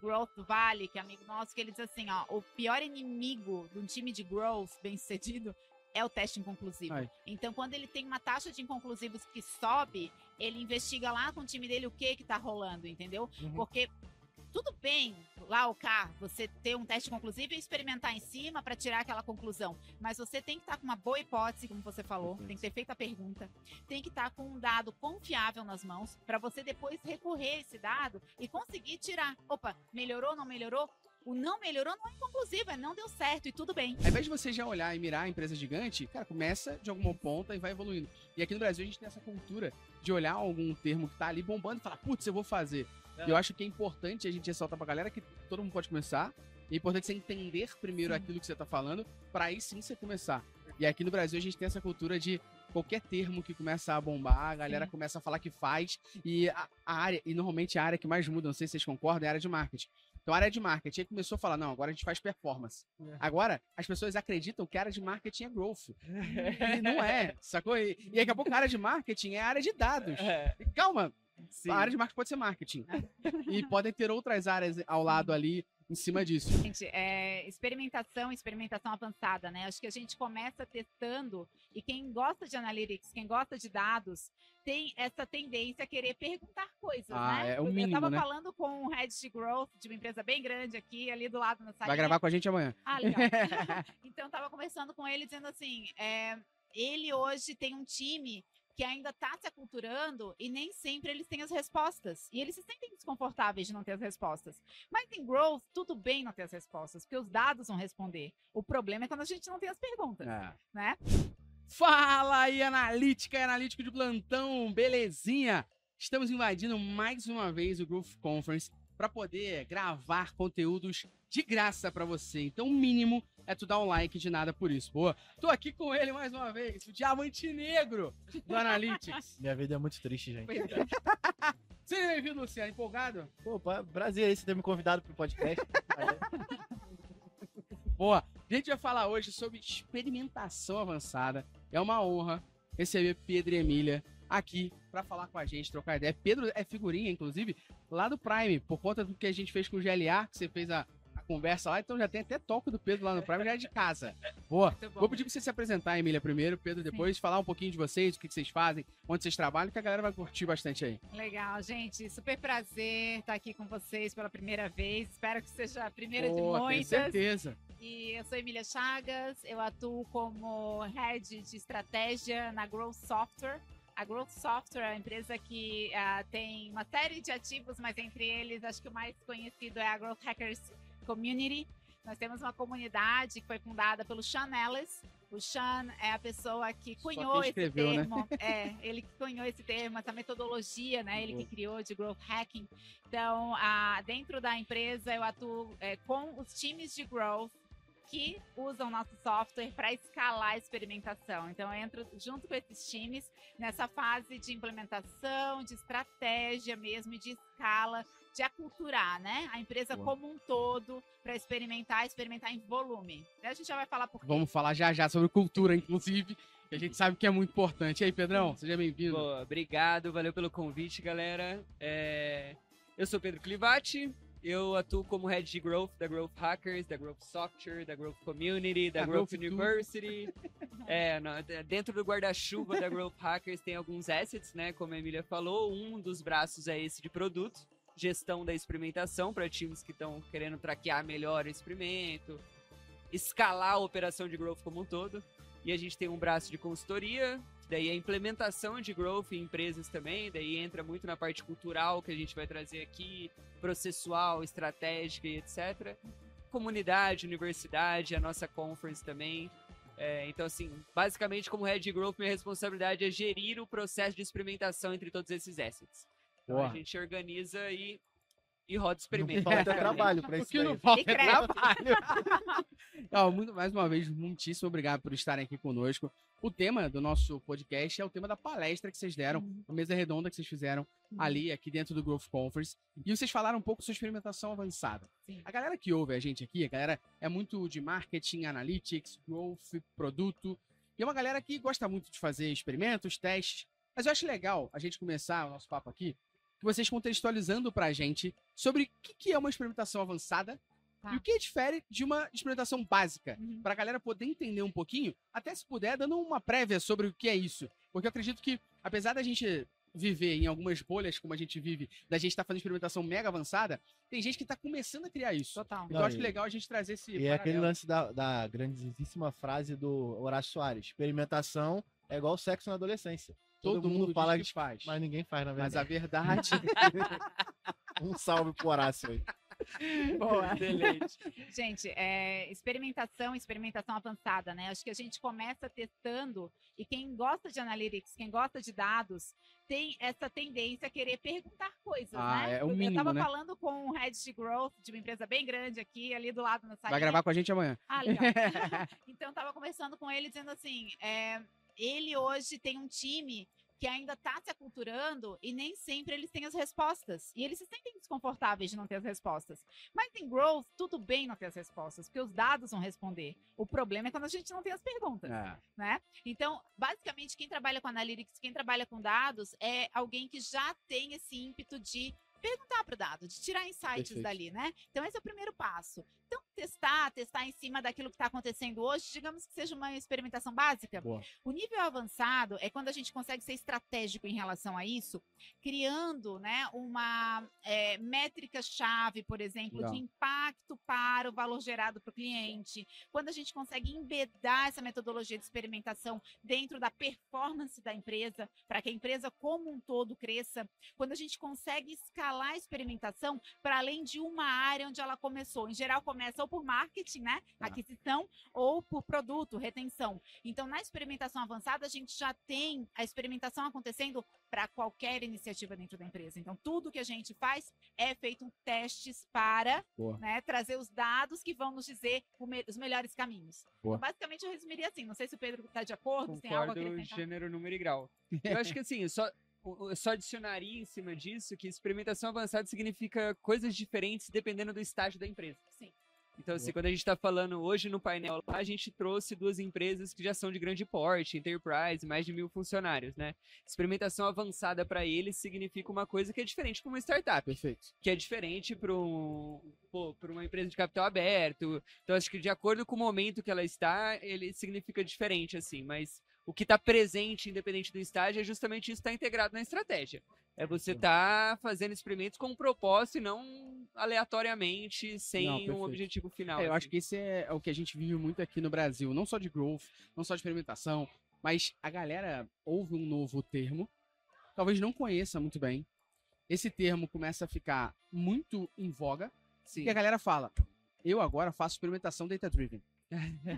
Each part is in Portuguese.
growth Vale, que é amigo nosso, que ele diz assim, ó, o pior inimigo de um time de growth bem sucedido é o teste inconclusivo. Ai. Então, quando ele tem uma taxa de inconclusivos que sobe, ele investiga lá com o time dele o que que tá rolando, entendeu? Uhum. Porque tudo bem, lá o K, você ter um teste conclusivo e experimentar em cima para tirar aquela conclusão. Mas você tem que estar com uma boa hipótese, como você falou, tem que ter feito a pergunta, tem que estar com um dado confiável nas mãos para você depois recorrer a esse dado e conseguir tirar. Opa, melhorou, não melhorou? O não melhorou não é inconclusivo, é não deu certo e tudo bem. Ao invés de você já olhar e mirar a empresa gigante, cara, começa de alguma ponta e vai evoluindo. E aqui no Brasil a gente tem essa cultura de olhar algum termo que tá ali bombando e falar, putz, eu vou fazer. É. Eu acho que é importante a gente ressaltar pra galera que todo mundo pode começar. É importante você entender primeiro aquilo que você tá falando, pra aí sim você começar. E aqui no Brasil a gente tem essa cultura de qualquer termo que começa a bombar, a galera Sim. começa a falar que faz. E a, a área, e normalmente a área que mais muda, não sei se vocês concordam, é a área de marketing. Então a área de marketing aí começou a falar, não, agora a gente faz performance. É. Agora, as pessoas acreditam que a área de marketing é growth. E não é, sacou? E, e daqui a pouco a área de marketing é a área de dados. É, Calma, sim. a área de marketing pode ser marketing. e podem ter outras áreas ao lado ali em cima disso. Gente, é, experimentação, experimentação avançada, né? Acho que a gente começa testando e quem gosta de analytics, quem gosta de dados, tem essa tendência a querer perguntar coisas, Ah, né? é o Eu mínimo, tava né? falando com um head de growth de uma empresa bem grande aqui, ali do lado na salinha. Vai gravar com a gente amanhã. Ah, legal. então, eu tava conversando com ele dizendo assim: é, ele hoje tem um time que ainda tá se aculturando e nem sempre eles têm as respostas. E eles se sentem desconfortáveis de não ter as respostas. Mas em growth, tudo bem não ter as respostas, porque os dados vão responder. O problema é quando a gente não tem as perguntas, É. né? Fala aí, analítica e analítico de plantão, belezinha? Estamos invadindo mais uma vez o Growth Conference para poder gravar conteúdos de graça para você. Então, o mínimo é tu dar um like de nada por isso. Boa. Tô aqui com ele mais uma vez, o diamante negro do Analytics. Minha vida é muito triste, gente. Seja bem-vindo, Luciano. Empolgado? Pô, prazer aí você ter me convidado pro podcast. Boa. A gente vai falar hoje sobre experimentação avançada. É uma honra receber Pedro e Emília aqui para falar com a gente, trocar ideia. Pedro é figurinha, inclusive, lá do Prime, por conta do que a gente fez com o GLA, que você fez a, a conversa lá, então já tem até toque do Pedro lá no Prime, já é de casa. Boa. Vou pedir pra você se apresentar, Emília, primeiro, Pedro depois, falar um pouquinho de vocês, o que vocês fazem, onde vocês trabalham, que a galera vai curtir bastante aí. Legal, gente. Super prazer estar aqui com vocês pela primeira vez. Espero que seja a primeira de Boa, tenho muitas. certeza. E eu sou Emília Chagas, eu atuo como head de estratégia na Growth Software. A Growth Software é uma empresa que ah, tem uma série de ativos, mas entre eles, acho que o mais conhecido é a Growth Hackers Community. Nós temos uma comunidade que foi fundada pelo Sean Ellis. O Sean é a pessoa que cunhou quem esse escreveu, né? termo. É, ele que cunhou esse termo, essa metodologia, né? Ele que criou de growth hacking. Então, ah, dentro da empresa, eu atuo é, com os times de growth que usam nosso software para escalar a experimentação. Então, eu entro junto com esses times nessa fase de implementação, de estratégia mesmo, e de escala, de aculturar, né? A empresa Boa. como um todo para experimentar, experimentar em volume. A gente já vai falar por quê. Vamos falar já já sobre cultura, inclusive, que a gente sabe que é muito importante. E aí, Pedrão, seja bem-vindo. Boa, obrigado, valeu pelo convite, galera. É, Eu sou Pedro Clivati, eu atuo como Head de Growth da Growth Hackers, da Growth Software, da Growth Community, da Da Growth Growth. University. é, dentro do guarda-chuva da Growth Hackers tem alguns assets, né? Como a Emília falou, um dos braços é esse de produto, gestão da experimentação para times que estão querendo traquear melhor o experimento, escalar a operação de growth como um todo. E a gente tem um braço de consultoria, daí a implementação de growth em empresas também, daí entra muito na parte cultural que a gente vai trazer aqui, processual, estratégica e etc. Comunidade, universidade, a nossa conference também. É, então, assim, basicamente, como Head Growth, minha responsabilidade é gerir o processo de experimentação entre todos esses assets. Então, Boa. a gente organiza e, e roda Não experimento. falta basicamente. trabalho pra O isso não falta é trabalho. Muito, mais uma vez, muitíssimo obrigado por estarem aqui conosco. O tema do nosso podcast é o tema da palestra que vocês deram, a mesa redonda que vocês fizeram ali, aqui dentro do Growth Conference. E vocês falaram um pouco sobre experimentação avançada. Sim. A galera que ouve a gente aqui, a galera é muito de marketing, analytics, growth, produto. E é uma galera que gosta muito de fazer experimentos, testes. Mas eu acho legal a gente começar o nosso papo aqui que vocês contextualizando pra gente sobre o que que é uma experimentação avançada Tá. e o que difere de uma experimentação básica. Uhum. Pra galera poder entender um pouquinho, até se puder, dando uma prévia sobre o que é isso. Porque eu acredito que, apesar da gente viver em algumas bolhas como a gente vive, da gente estar fazendo experimentação mega avançada, tem gente que tá começando a criar isso. Total. Então eu acho legal a gente trazer esse. E é aquele paralelo. lance da, da grandíssima frase do Horácio Soares: experimentação é igual sexo na adolescência. Todo, mundo, fala diz que que faz. mas ninguém faz, na Mas verdade. a verdade. Um salve pro Horácio aí. Boa. Excelente. Gente, é, experimentação, experimentação avançada, né? Acho que a gente começa testando e quem gosta de analytics, quem gosta de dados, tem essa tendência a querer perguntar coisas, Ah, né? é mínimo, eu tava né? falando com um head de growth de uma empresa bem grande aqui, ali do lado na saída. Vai gravar com a gente amanhã. Ah, legal. então, tava conversando com ele dizendo assim: é, ele hoje tem um time que ainda está se aculturando e nem sempre eles têm as respostas. E eles se sentem desconfortáveis de não ter as respostas. Mas em growth, tudo bem não ter as respostas, porque os dados vão responder. O problema é quando a gente não tem as perguntas É. né? Então, basicamente, quem trabalha com analytics, quem trabalha com dados, é alguém que já tem esse ímpeto de perguntar para o dado, de tirar insights Perfeito. dali, né? Então, esse é o primeiro passo. Então, testar, testar em cima daquilo que está acontecendo hoje, digamos que seja uma experimentação básica. Boa. O nível avançado é quando a gente consegue ser estratégico em relação a isso, criando né, uma é, métrica-chave, por exemplo, Legal. de impacto para o valor gerado para o cliente. Quando a gente consegue embedar essa metodologia de experimentação dentro da performance da empresa, para que a empresa como um todo cresça. Quando a gente consegue escalar a experimentação para além de uma área onde ela começou. Em geral, começa ou por marketing, né? Tá. Aquisição, ou por produto, retenção. Então, na experimentação avançada, a gente já tem a experimentação acontecendo para qualquer iniciativa dentro da empresa. Então, tudo que a gente faz é feito testes para né, trazer os dados que vão nos dizer me- os melhores caminhos. Então, basicamente, eu resumiria assim. Não sei se o Pedro está de acordo, se tem algo a Concordo acrescentar. gênero, número e grau. Eu acho que assim, eu só, eu só adicionaria em cima disso que experimentação avançada significa coisas diferentes dependendo do estágio da empresa. Sim. Então, assim, quando a gente está falando hoje no painel, lá, a gente trouxe duas empresas que já são de grande porte, enterprise, mais de mil funcionários, né? Experimentação avançada para eles significa uma coisa que é diferente para uma startup Perfeito. que é diferente para um, uma empresa de capital aberto. Então, acho que de acordo com o momento que ela está, ele significa diferente, assim. Mas o que está presente, independente do estágio, é justamente isso que está integrado na estratégia. É você estar fazendo experimentos com um propósito e não aleatoriamente, sem Não, um objetivo final. É, eu assim. acho que esse é, é o que a gente vive muito aqui no Brasil, não só de growth, não só de experimentação, mas a galera ouve um novo termo, talvez não conheça muito bem. Esse termo começa a ficar muito em voga, Sim. e a galera fala: eu agora faço experimentação data-driven.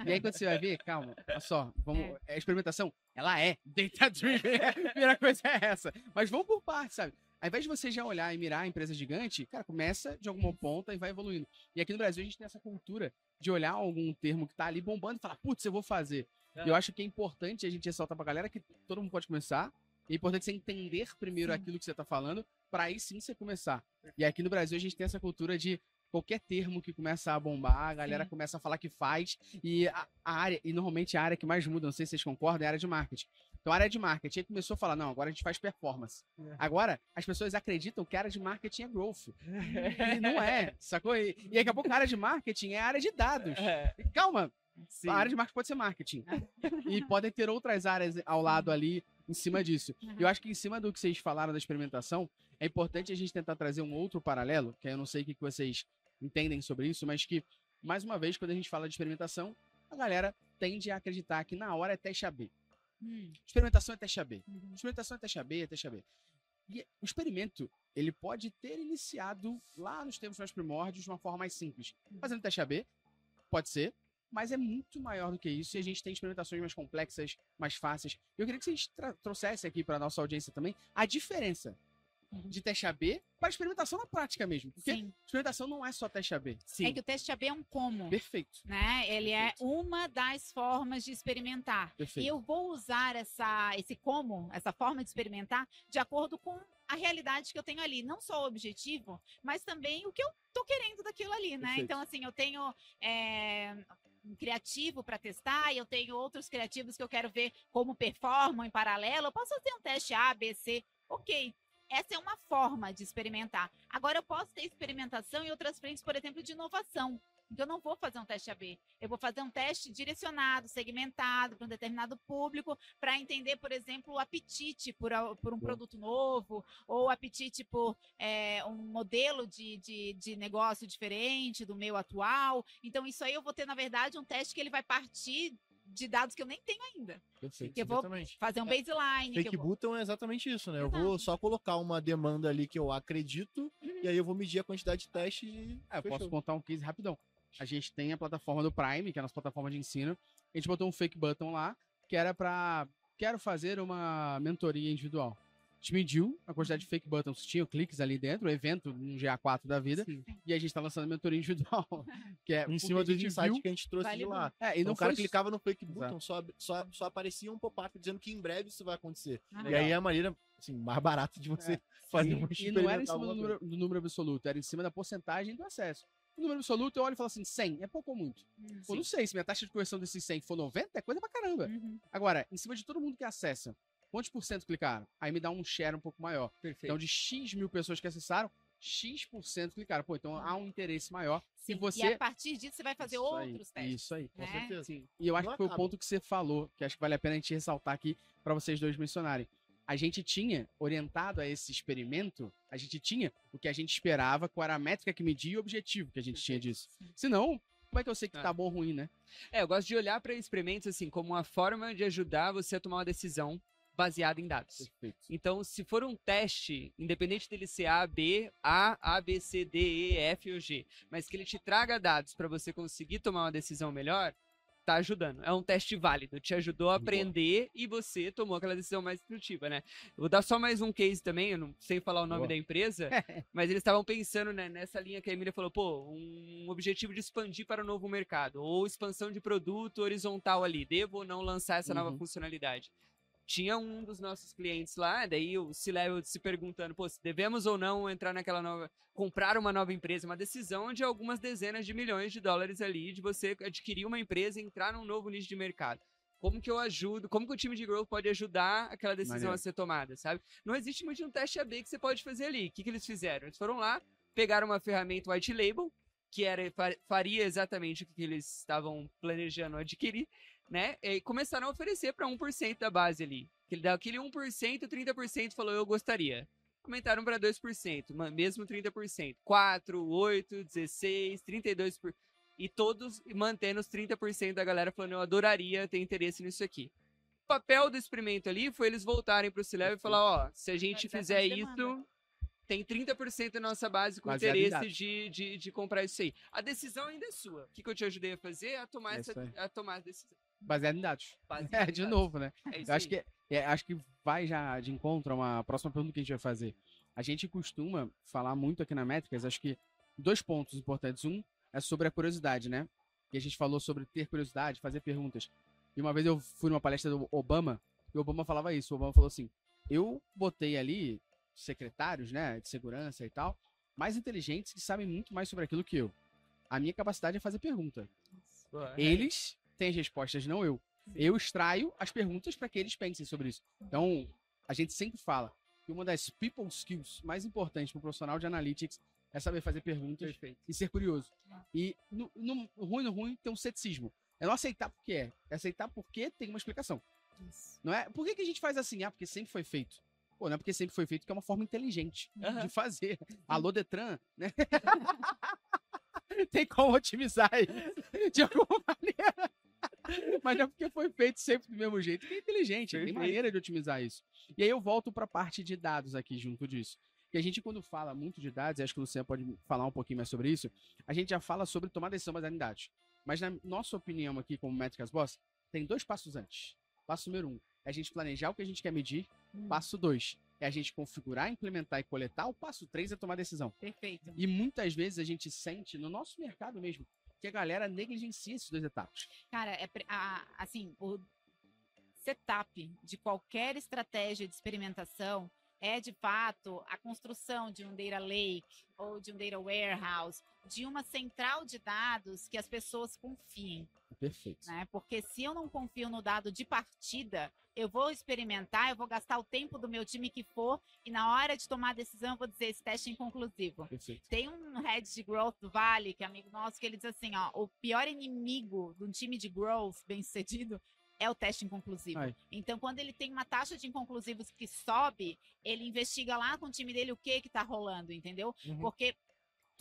E aí quando você vai ver, calma, olha só, vamos, a experimentação, ela é data-driven, a primeira coisa é essa. Mas vamos por partes, sabe? Ao invés de você já olhar e mirar a empresa gigante, cara, começa de alguma ponta e vai evoluindo. E aqui no Brasil a gente tem essa cultura de olhar algum termo que tá ali bombando e falar, putz, eu vou fazer. É. E eu acho que é importante a gente ressaltar pra galera que todo mundo pode começar. É importante você entender primeiro Sim. aquilo que você tá falando, pra aí sim você começar. E aqui no Brasil a gente tem essa cultura de qualquer termo que começa a bombar, a galera Sim. começa a falar que faz. E a, a área, e normalmente a área que mais muda, não sei se vocês concordam, é a área de marketing. Então a área de marketing aí começou a falar, não, agora a gente faz performance. É. Agora, as pessoas acreditam que a área de marketing é growth. E não é, sacou? E, e daqui a pouco a área de marketing é a área de dados. É, E Calma, sim. a área de marketing pode ser marketing. e podem ter outras áreas ao lado ali em cima disso. Uhum. Eu acho que em cima do que vocês falaram da experimentação, é importante a gente tentar trazer um outro paralelo, que eu não sei o que vocês entendem sobre isso, mas que, mais uma vez, quando a gente fala de experimentação, a galera tende a acreditar que na hora é teste AB. Hum, Experimentação é teste AB. uhum. Experimentação é teste AB, é teste AB. E o experimento, ele pode ter iniciado lá nos tempos mais primórdios de uma forma mais simples. Fazendo teste AB, pode ser, mas é muito maior do que isso e a gente tem experimentações mais complexas, mais fáceis. Eu queria que vocês trouxessem aqui para nossa audiência também a diferença Uhum. de teste AB para experimentação na prática mesmo. Porque Sim. experimentação não é só teste AB. Sim. É que o teste AB é um como, Perfeito, né? Ele é Perfeito. uma das formas de experimentar. perfeito. E eu vou usar essa, esse como, essa forma de experimentar, de acordo com a realidade que eu tenho ali. Não só o objetivo, mas também o que eu tô querendo daquilo ali, né? Perfeito. Então, assim, eu tenho é, um criativo para testar e eu tenho outros criativos que eu quero ver como performam em paralelo. Eu posso fazer um teste A, B, C, ok. Essa é uma forma de experimentar. Agora, eu posso ter experimentação em outras frentes, por exemplo, de inovação. Então, eu não vou fazer um teste AB. Eu vou fazer um teste direcionado, segmentado para um determinado público, para entender, por exemplo, o apetite por, por um produto novo, ou o apetite por é, um modelo de, de, de negócio diferente do meu atual. Então, isso aí eu vou ter, na verdade, um teste que ele vai partir de dados que eu nem tenho ainda. Perfeito, Que eu vou exatamente. Fazer um baseline. que Fake eu vou... button é exatamente isso, né? Eu Exato. vou só colocar uma demanda ali que eu acredito e aí eu vou medir a quantidade de testes e É, eu posso contar um case rapidão. A gente tem a plataforma do Prime, que é a nossa plataforma de ensino. A gente botou um fake button lá, que era pra. Quero fazer uma mentoria individual. A gente mediu a quantidade de fake buttons que tinham, cliques ali dentro, o evento, um GA4 da vida, Sim. e a gente tá lançando a mentoria individual. Que é em cima insights viu- que a gente trouxe de lá. É, e Então, não o cara foi clicava no fake button, só, só, só aparecia um pop-up dizendo que em breve isso vai acontecer. Ah, E aí é a maneira assim, mais barata de você fazer um E, e não era em cima do número, do número absoluto, era em cima da porcentagem do acesso. O número absoluto, eu olho e falo assim, 100, é pouco ou muito? Hum, Pô, não sei, se minha taxa de conversão desses 100 for 90, é coisa pra caramba. uhum. Agora, em cima de todo mundo que acessa, quantos por cento clicaram? Aí me dá um share um pouco maior. Perfeito. Então, de X mil pessoas que acessaram, X% por cento clicaram. Pô, então há um interesse maior. Sim, você- E a partir disso você vai fazer Isso aí, outros testes. Isso aí. Com né? certeza. Sim. E eu acho Não que foi o acaba. ponto que você falou, que acho que vale a pena a gente ressaltar aqui pra vocês dois mencionarem. A gente tinha, orientado a esse experimento, a gente tinha o que a gente esperava, qual era a métrica que media e o objetivo que a gente tinha disso. Senão, como é que eu sei que Ah. tá bom ou ruim, né? É, eu gosto de olhar para experimentos assim como uma forma de ajudar você a tomar uma decisão baseada em dados. Perfeito. Então, se for um teste, independente dele ser A, B, A, A, B, C, D, E, F ou G, mas que ele te traga dados para você conseguir tomar uma decisão melhor, tá ajudando. É um teste válido, te ajudou a Boa. aprender e você tomou aquela decisão mais instrutiva, né? Vou dar só mais um case também, eu não sei falar o nome Boa. da empresa, mas eles estavam pensando né, nessa linha que a Emília falou, pô, um objetivo de expandir para o novo mercado, ou expansão de produto horizontal ali, devo ou não lançar essa nova Uhum. funcionalidade? Tinha um dos nossos clientes lá, daí o C-Level se perguntando, pô, se devemos ou não entrar naquela nova, comprar uma nova empresa, uma decisão de algumas dezenas de milhões de dólares ali, de você adquirir uma empresa e entrar num novo nicho de mercado. Como que eu ajudo, como que o time de growth pode ajudar aquela decisão Maneiro. a ser tomada, sabe? Não existe muito um teste AB que você pode fazer ali. O que, que eles fizeram? Eles foram lá, pegaram uma ferramenta white label, que era, fa- faria exatamente o que eles estavam planejando adquirir, né? E começaram a oferecer para 1% da base ali. Aquele 1%, 30% falou eu gostaria. Aumentaram para 2%, ma- mesmo 30%. 4, 8, 16, 32%. E todos mantendo os 30% da galera falando eu adoraria ter interesse nisso aqui. O papel do experimento ali foi eles voltarem para o C-Level e falar, ó, se a gente fizer isso, demanda. Tem 30% da nossa base com em interesse de, de, de comprar isso aí. A decisão ainda é sua. O que, que eu te ajudei a fazer é a tomar, É essa, a tomar a decisão. Baseado em dados. Baseado É, em de dados. novo, né? É isso Eu acho que, é, acho que vai já de encontro a uma próxima pergunta que a gente vai fazer. A gente costuma falar muito aqui na Métricas, acho que dois pontos importantes. Um é sobre a curiosidade, né? E a gente falou sobre ter curiosidade, fazer perguntas. E uma vez eu fui numa palestra do Obama, e o Obama falava isso. O Obama falou assim: eu botei ali secretários, né, de segurança e tal, mais inteligentes que sabem muito mais sobre aquilo que eu. A minha capacidade é fazer pergunta. Eles têm as respostas, não eu. Eu extraio as perguntas para que eles pensem sobre isso. Então, a gente sempre fala que uma das people skills mais importantes para um profissional de analytics é saber fazer perguntas Perfeito. e ser curioso. E no, no ruim, no ruim, tem um ceticismo. É não aceitar porque é. É aceitar porque tem uma explicação. Não é? Por que, que a gente faz assim? Ah, porque sempre foi feito. Pô, não é porque sempre foi feito, que é uma forma inteligente Aham. de fazer. Alô, Detran, né? tem como otimizar isso de alguma maneira. Mas não é porque foi feito sempre do mesmo jeito, que é inteligente, tem Perfeito. maneira de otimizar isso. E aí eu volto para a parte de dados aqui junto disso. Que a gente, quando fala muito de dados, e acho que o Luciano pode falar um pouquinho mais sobre isso, a gente já fala sobre tomar decisão baseada em dados. Mas na nossa opinião aqui, como Métricas Boss, tem dois passos antes. Passo número um é a gente planejar o que a gente quer medir. Hum, Passo dois é a gente configurar, implementar e coletar. O passo três é tomar decisão. Perfeito. E muitas vezes a gente sente, no nosso mercado mesmo, que a galera negligencia esses dois etapas. Cara, é, a- assim, o setup de qualquer estratégia de experimentação é de fato a construção de um data lake ou de um data warehouse, de uma central de dados que as pessoas confiem, Perfeito. né? Porque se eu não confio no dado de partida, eu vou experimentar, eu vou gastar o tempo do meu time que for e na hora de tomar a decisão eu vou dizer esse teste é inconclusivo. Perfeito. Tem um head de growth do Vale, que é amigo nosso, que ele diz assim, ó, o pior inimigo de um time de growth bem sucedido é o teste inconclusivo. Ai. Então, quando ele tem uma taxa de inconclusivos que sobe, ele investiga lá com o time dele o que que tá rolando, entendeu? Uhum. Porque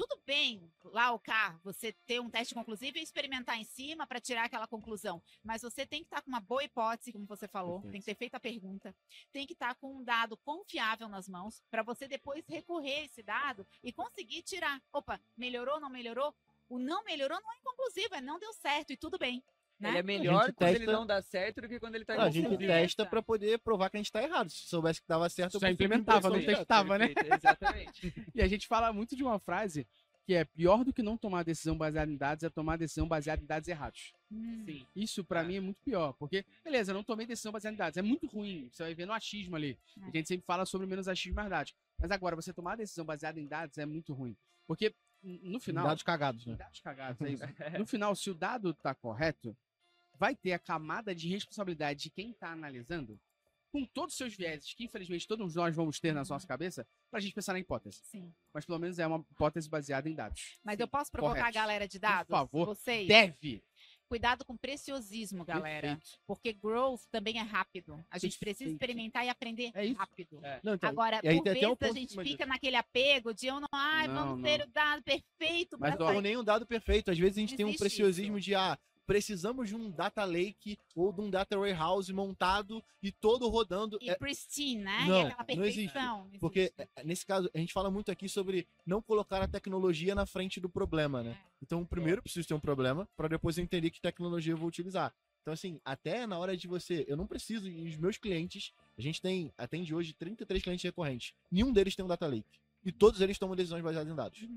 tudo bem, lá o carro, você ter um teste conclusivo e experimentar em cima para tirar aquela conclusão. Mas você tem que estar com uma boa hipótese, como você falou, tem que ter feito a pergunta, tem que estar com um dado confiável nas mãos para você depois recorrer a esse dado e conseguir tirar. Opa, melhorou, não melhorou? O não melhorou não é inconclusivo, é não deu certo e tudo bem. Né? Ele é melhor gente quando ele testa- não dá certo do que quando ele tá Não, a gente testa pra poder provar que a gente tá errado. Se soubesse que dava certo, eu Só prefiro implementava, não direta. testava, né? Exatamente. E a gente fala muito de uma frase que é pior do que não tomar decisão baseada em dados é tomar decisão baseada em dados errados. Hum, Sim. Isso pra É. mim é muito pior, porque beleza, eu não tomei decisão baseada em dados, é muito ruim. Você vai ver no achismo ali. É. A gente sempre fala sobre menos achismo mais dados. Mas agora você tomar decisão baseada em dados é muito ruim, porque no final Dados cagados, né? dados cagados, é isso. No final, se o dado tá correto, vai ter a camada de responsabilidade de quem tá analisando, com todos os seus vieses, que infelizmente todos nós vamos ter na nossa cabeça, pra gente pensar na hipótese. sim. Mas pelo menos é uma hipótese baseada em dados. Mas eu posso provocar correto. a galera de dados? favor. Vocês? Deve! Cuidado com preciosismo, galera. Perfeito. Porque growth também é rápido. A gente precisa Perfeito. experimentar e aprender É rápido. É. Não, então, Agora, por até um vezes a gente fica naquele apego de eu não, ai, Não, vamos não. ter o dado perfeito Mas, Não nenhum dado perfeito. Às vezes a gente Não tem um existe preciosismo isso. de ah, precisamos de um data lake ou de um data warehouse montado e todo rodando. E É, pristine, né? Não, e aquela não existe. Não porque existe. é, nesse caso a gente fala muito aqui sobre não colocar a tecnologia na frente do problema, né? É. Então primeiro eu preciso ter um problema para depois entender que tecnologia eu vou utilizar. Então assim, até na hora de você, eu não preciso e os meus clientes, a gente tem atende hoje 33 clientes recorrentes. Nenhum deles tem um data lake. E todos eles tomam decisões baseadas em dados.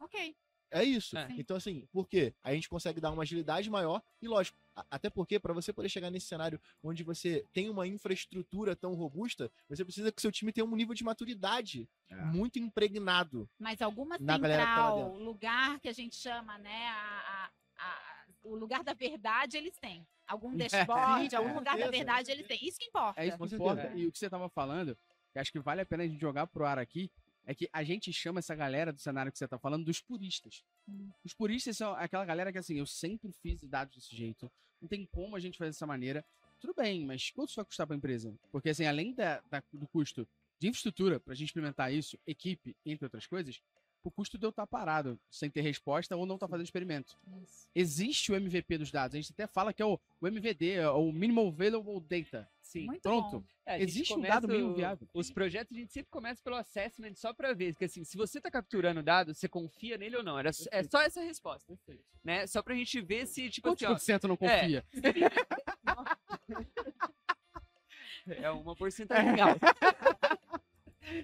Ok. É isso. É. Então, assim, por quê? A gente consegue dar uma agilidade maior e, lógico, até porque, para você poder chegar nesse cenário onde você tem uma infraestrutura tão robusta, você precisa que seu time tenha um nível de maturidade É. muito impregnado. Mas alguma Na galera que tá central, lugar que a gente chama, né? a- a- a- o lugar da verdade, eles têm. Algum dashboard, Sim, algum lugar da verdade, eles têm. Isso que importa. É isso que importa. E o que você tava falando, que acho que vale a pena a gente jogar pro ar aqui, é que a gente chama essa galera do cenário que você tá falando dos puristas. Hum. Os puristas são aquela galera que, assim, eu sempre fiz dados desse jeito, não tem como a gente fazer dessa maneira. Tudo bem, mas quanto isso vai custar pra empresa? Porque, assim, além da, da- do custo de infraestrutura pra gente implementar isso, equipe, entre outras coisas, o custo de eu estar parado, sem ter resposta ou não estar fazendo experimento. Isso. Existe o MVP dos dados, a gente até fala que é o, o MVD, é o Minimal Available Data. Sim. Muito Pronto. É, Existe um dado mínimo viável. Os projetos a gente sempre começa pelo assessment só pra ver, porque assim, se você tá capturando dado, você confia nele ou não? Era, é só essa resposta, né? Só pra gente ver se, tipo Quantos assim, ó, cento não É. confia? é uma porcentagem legal.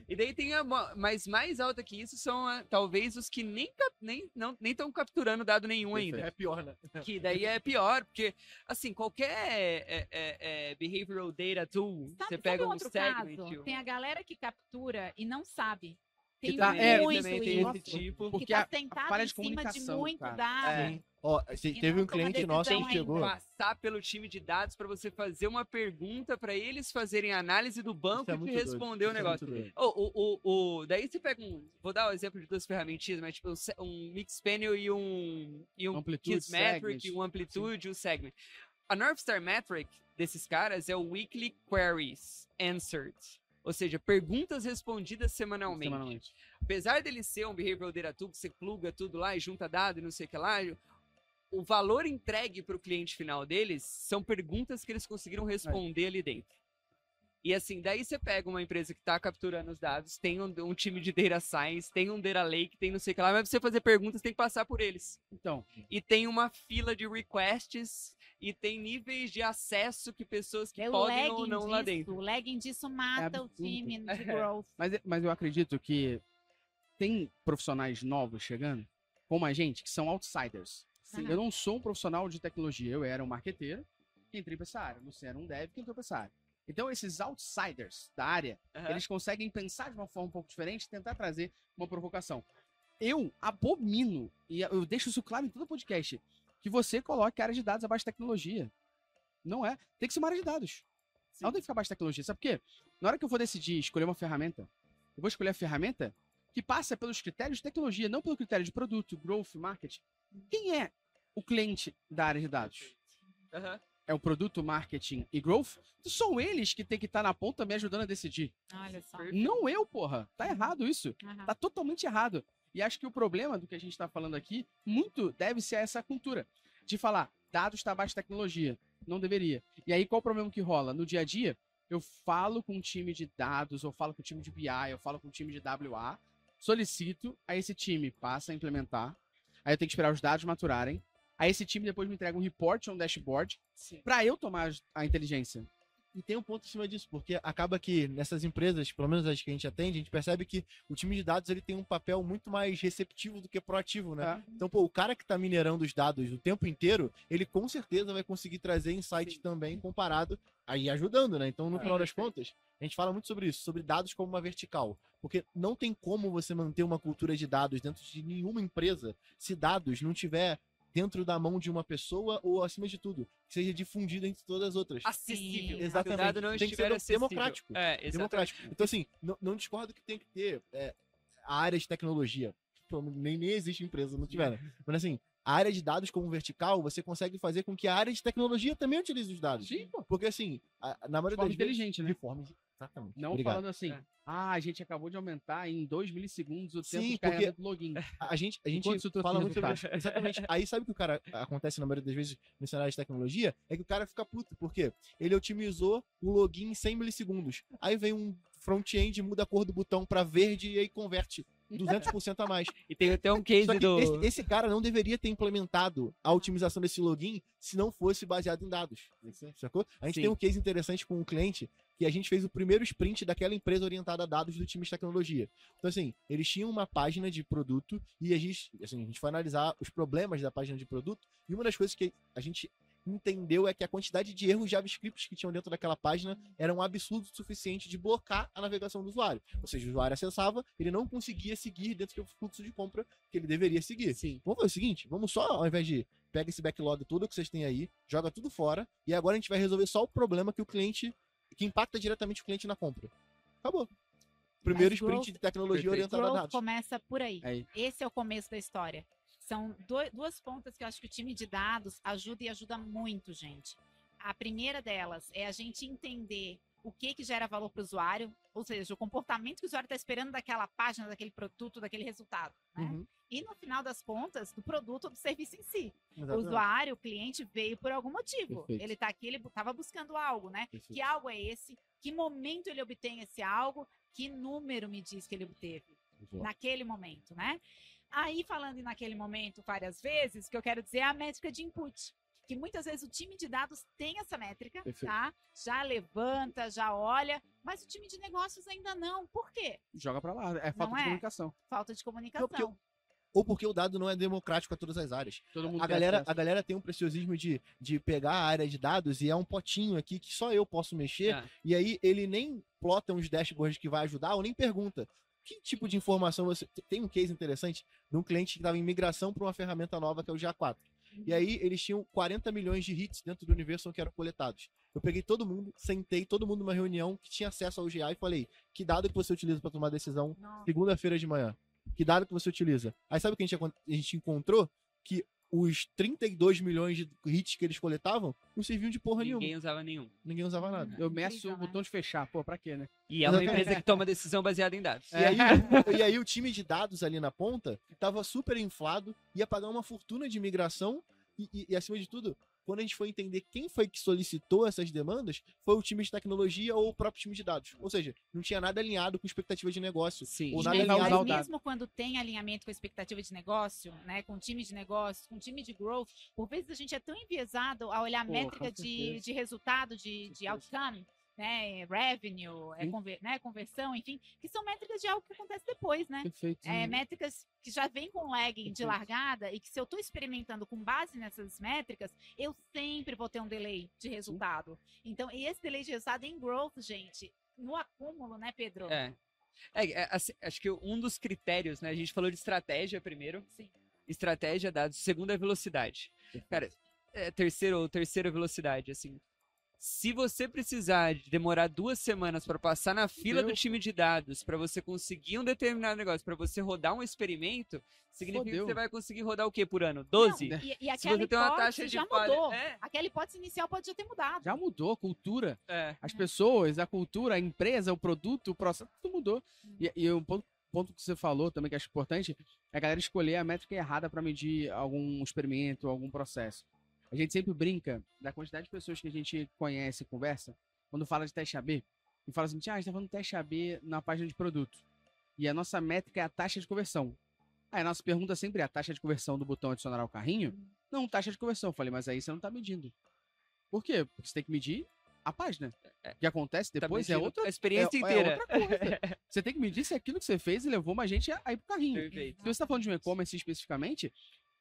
E daí tem a, mas mais alta que isso são ah, talvez os que nem cap- nem não nem estão capturando dado nenhum ainda. É pior, né? Que daí é pior, porque assim, qualquer é, é, é, behavioral data tool, Sabe, você pega sabe um outro segment, caso? Tem a galera que captura e não sabe. Tem tá- é, muito também tem isso. esse tipo. Porque que tá a- a sentado falha em de cima de muito cara. dado. É. Ó, se- teve um cliente nosso que chegou. passar pelo time de dados para você fazer uma pergunta para eles fazerem a análise do banco Isso é e te muito doido, responder o é negócio. doido. O, o, o, o- daí você pega um. Vou dar o exemplo de duas ferramentinhas, mas tipo um se- um mix panel e um. E um Amplitude, Kiss metric, segment. e um amplitude e um segment. A North Star Metric desses caras é o Weekly Queries Answered. Ou seja, perguntas respondidas semanalmente. Semanalmente. Apesar dele ser um behavioral data tool, que você pluga tudo lá e junta dado e não sei o que lá, o valor entregue para o cliente final deles são perguntas que eles conseguiram responder ali dentro. E assim, daí você pega uma empresa que está capturando os dados, tem um, um time de data science, tem um data lake, tem não sei o que lá, mas você fazer perguntas tem que passar por eles. Então, E tem uma fila de requests e tem níveis de acesso que pessoas que É o podem ou lagging não disso. lá dentro. O lagging disso mata o absurdo. time de growth. mas, mas eu acredito que tem profissionais novos chegando, como a gente, que são outsiders. Aham. Eu não sou um profissional de tecnologia, eu era um marqueteiro que entrei pra essa área. Você era um dev que entrou pra essa área. Então, esses outsiders da área, Aham. eles conseguem pensar de uma forma um pouco diferente e tentar trazer uma provocação. Eu abomino, e eu deixo isso claro em todo podcast, que você coloque área de dados abaixo de tecnologia. Não é. Tem que ser uma área de dados. Não tem que ficar abaixo de tecnologia. Sabe por quê? Na hora que eu for decidir escolher uma ferramenta, eu vou escolher a ferramenta que passa pelos critérios de tecnologia, não pelo critério de produto, growth, marketing. Quem é o cliente da área de dados? Aham. É o produto, marketing e growth? São eles que tem que estar na ponta me ajudando a decidir. Olha só. Não eu, porra. Tá errado isso. Aham. Tá totalmente errado. E acho que o problema do que a gente tá falando aqui, muito deve ser essa cultura. De falar, dados tá abaixo de tecnologia. Não deveria. E aí, qual o problema que rola? No dia a dia, eu falo com um time de dados, eu falo com o time de BI, eu falo com o time de WA, solicito, aí esse time passa a implementar, aí eu tenho que esperar os dados maturarem, aí esse time depois me entrega um report ou um dashboard pra eu tomar a inteligência. E tem um ponto em cima disso, porque acaba que nessas empresas, pelo menos as que a gente atende, a gente percebe que o time de dados ele tem um papel muito mais receptivo do que proativo, né? Tá? Então, pô, o cara que tá minerando os dados o tempo inteiro, ele com certeza vai conseguir trazer insight Sim. também comparado aí ajudando, né? Então, no É, final das contas, a gente fala muito sobre isso, sobre dados como uma vertical. Porque não tem como você manter uma cultura de dados dentro de nenhuma empresa se dados não tiver dentro da mão de uma pessoa ou, acima de tudo, que seja difundido entre todas as outras. Acessível. Exatamente. Não Tem que ser acessível. democrático. É, exatamente. democrático. Então, assim, não, não discordo que tem que ter é, a área de tecnologia. Nem, nem existe empresa não tiver, né? Mas assim, a área de dados como vertical, você consegue fazer com que a área de tecnologia também utilize os dados. Sim, pô. Porque assim, a- na maioria De forma das vezes... inteligente, né? De forma... Exatamente. Não Obrigado. falando assim, É. ah, a gente acabou de aumentar em 2 milissegundos o tempo Sim, de porque- carregamento do login. A a gente, a gente fala muito sobre resultado. isso. Exatamente. Aí sabe o que o cara acontece na maioria das vezes no cenário de tecnologia? É que o cara fica puto, porque ele otimizou o login em 100 milissegundos. Aí vem um front-end, muda a cor do botão pra verde e aí converte 200% a mais. E tem até um case Só que do. esse, esse cara não deveria ter implementado a otimização desse login se não fosse baseado em dados. Sacou? A gente Sim. tem um case interessante com um cliente que a gente fez o primeiro sprint daquela empresa orientada a dados do time de tecnologia. Então, assim, eles tinham uma página de produto e a gente, assim, a gente foi analisar os problemas da página de produto e uma das coisas que a gente entendeu é que a quantidade de erros JavaScript que tinham dentro daquela página era um absurdo suficiente de blocar a navegação do usuário. Ou seja, o usuário acessava, ele não conseguia seguir dentro do fluxo de compra que ele deveria seguir. Sim. Vamos fazer o seguinte, vamos só, ao invés de pega esse backlog todo que vocês têm aí, joga tudo fora, e agora a gente vai resolver só o problema que o cliente, que impacta diretamente o cliente na compra. Acabou. Primeiro Mas sprint growth- de tecnologia orientada a dados. começa por aí. Aí. Esse é o começo da história. São do- duas pontas que eu acho que o time de dados ajuda e ajuda muito, gente. A primeira delas é a gente entender o que, que gera valor para o usuário, ou seja, o comportamento que o usuário está esperando daquela página, daquele produto, daquele resultado. Né? Uhum, E no final das contas, do produto ou do serviço em si. O exatamente. usuário, o cliente veio por algum motivo. Perfeito. Ele está aqui, ele estava buscando algo, né? Perfeito. Que algo é esse? Que momento ele obtém esse algo? Que número me diz que ele obteve? naquele momento, né? Aí, falando em naquele momento várias vezes, o que eu quero dizer é a métrica de input. Que muitas vezes o time de dados tem essa métrica, Perfeito. tá? Já levanta, já olha, mas o time de negócios ainda não. Por quê? Joga pra lá. É falta Não de é? comunicação. Falta de comunicação. porque Ou porque o dado não é democrático a todas as áreas. Todo mundo A tem galera, acesso. a galera tem um preciosismo de, de pegar a área de dados e é um potinho aqui que só eu posso mexer. Ah. E aí ele nem plota uns dashboards que vai ajudar ou nem pergunta. Que tipo de informação você. Tem um case interessante de um cliente que estava em migração para uma ferramenta nova que é o GA4. E aí eles tinham 40 milhões de hits dentro do universo que eram coletados. Eu peguei todo mundo, sentei todo mundo numa reunião que tinha acesso ao GA e falei: que dado que você utiliza para tomar decisão segunda-feira de manhã? Que dado que você utiliza? Aí sabe o que a gente, a gente encontrou? Que os 32 milhões de hits que eles coletavam não serviam de porra nenhuma. Ninguém usava nenhum. Ninguém usava nada. Eu meço o botão de fechar. Pô, pra quê, né? E é uma empresa que toma decisão baseada em dados. E, aí, e aí o time de dados ali na ponta tava super inflado, ia pagar uma fortuna de migração e, e- e, acima de tudo, quando a gente foi entender quem foi que solicitou essas demandas, foi o time de tecnologia ou o próprio time de dados. Ou seja, não tinha nada alinhado com expectativa de negócio. Sim. Ou nada mas alinhado. dado. mesmo quando tem alinhamento com a expectativa de negócio, né, com time de negócio, com time de growth, por vezes a gente é tão enviesado a olhar a métrica de, de resultado, de, de outcome, né, revenue, é, conver- né, conversão, enfim, que são métricas de algo que acontece depois, né? Perfeito. É, métricas que já vem com lagging de largada e que se eu estou experimentando com base nessas métricas, eu sempre vou ter um delay de resultado. Então, e esse delay de resultado em growth, gente, no acúmulo, né, Pedro? É. É, é, assim, acho que um dos critérios, né? A gente falou de estratégia primeiro. Sim. Estratégia, dados. Segundo é velocidade. Cara, é, terceiro ou terceira velocidade, assim. Se você precisar de demorar duas semanas para passar na fila do Fudeu. time de dados, para você conseguir um determinado negócio, para você rodar um experimento, significa Fudeu. que você vai conseguir rodar o quê por ano? 12? Não, e, e Se aquela você tem uma hipótese taxa de já falha. mudou. É, Aquela hipótese inicial pode já ter mudado. Já mudou a cultura. é. As pessoas, a cultura, a empresa, o produto, o processo, tudo mudou. E, e um ponto, ponto que você falou também que acho importante é a galera escolher a métrica errada para medir algum experimento, algum processo. A gente sempre brinca da quantidade de pessoas que a gente conhece e conversa quando fala de teste AB e fala assim: ah, a gente tá falando teste AB na página de produto. E a nossa métrica é a taxa de conversão. Aí a nossa pergunta sempre é a taxa de conversão do botão adicionar ao carrinho? Não, taxa de conversão. Eu falei, mas aí você não tá medindo. Por quê? Porque você tem que medir a página. O que acontece Tá depois é medindo outra a experiência é- é inteira. coisa. você tem que medir se aquilo que você fez levou mais gente a a ir pro carrinho. Perfeito. Se você está falando de um e-commerce especificamente,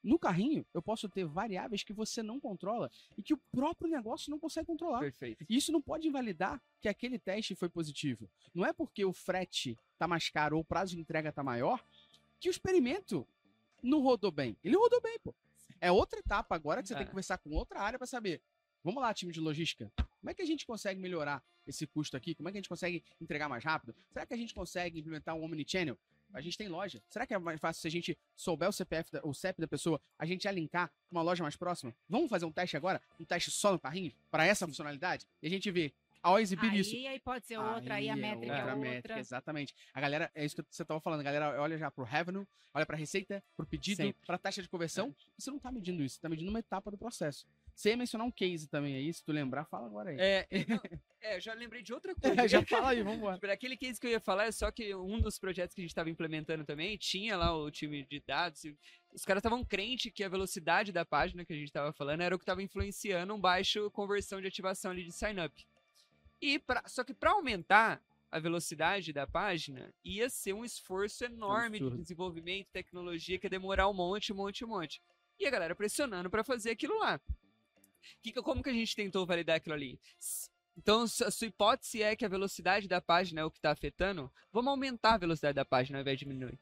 no carrinho eu posso ter variáveis que você não controla e que o próprio negócio não consegue controlar. Perfeito. E isso não pode invalidar que aquele teste foi positivo. Não é porque o frete tá mais caro ou o prazo de entrega tá maior que o experimento não rodou bem. Ele rodou bem, pô. É outra etapa agora que você tem É. que conversar com outra área para saber. Vamos lá, time de logística. Como é que a gente consegue melhorar esse custo aqui? Como é que a gente consegue entregar mais rápido? Será que a gente consegue implementar um omnichannel? A gente tem loja. Será que é mais fácil se a gente souber o CPF, da, o CEP da pessoa, a gente já linkar uma loja mais próxima? Vamos fazer um teste agora? Um teste só no carrinho? Para essa funcionalidade? E a gente vê, ao exibir aí, isso, aí pode ser outra, aí a é métrica é outra outra. métrica, exatamente. A galera, é isso que você tava falando, a galera olha já pro revenue, olha pra receita, pro pedido, Sempre. pra taxa de conversão, e você não tá medindo isso, você tá medindo uma etapa do processo. Você ia mencionar um case também aí, se tu lembrar, fala agora aí. É, não, é, eu já lembrei de outra coisa. já fala aí, vambora. Por aquele case que eu ia falar, é só que um dos projetos que a gente estava implementando também tinha lá o time de dados. os caras estavam crentes que a velocidade da página que a gente estava falando era o que estava influenciando um baixo conversão de ativação ali de sign-up. E pra, só que para aumentar a velocidade da página, ia ser um esforço enorme de Absurdo. desenvolvimento, tecnologia, que ia demorar um monte, um monte, um monte. E a galera pressionando para fazer aquilo lá. Que, como que a gente tentou validar aquilo ali? Então, a sua hipótese é que a velocidade da página é o que está afetando, vamos aumentar a velocidade da página ao invés de diminuir.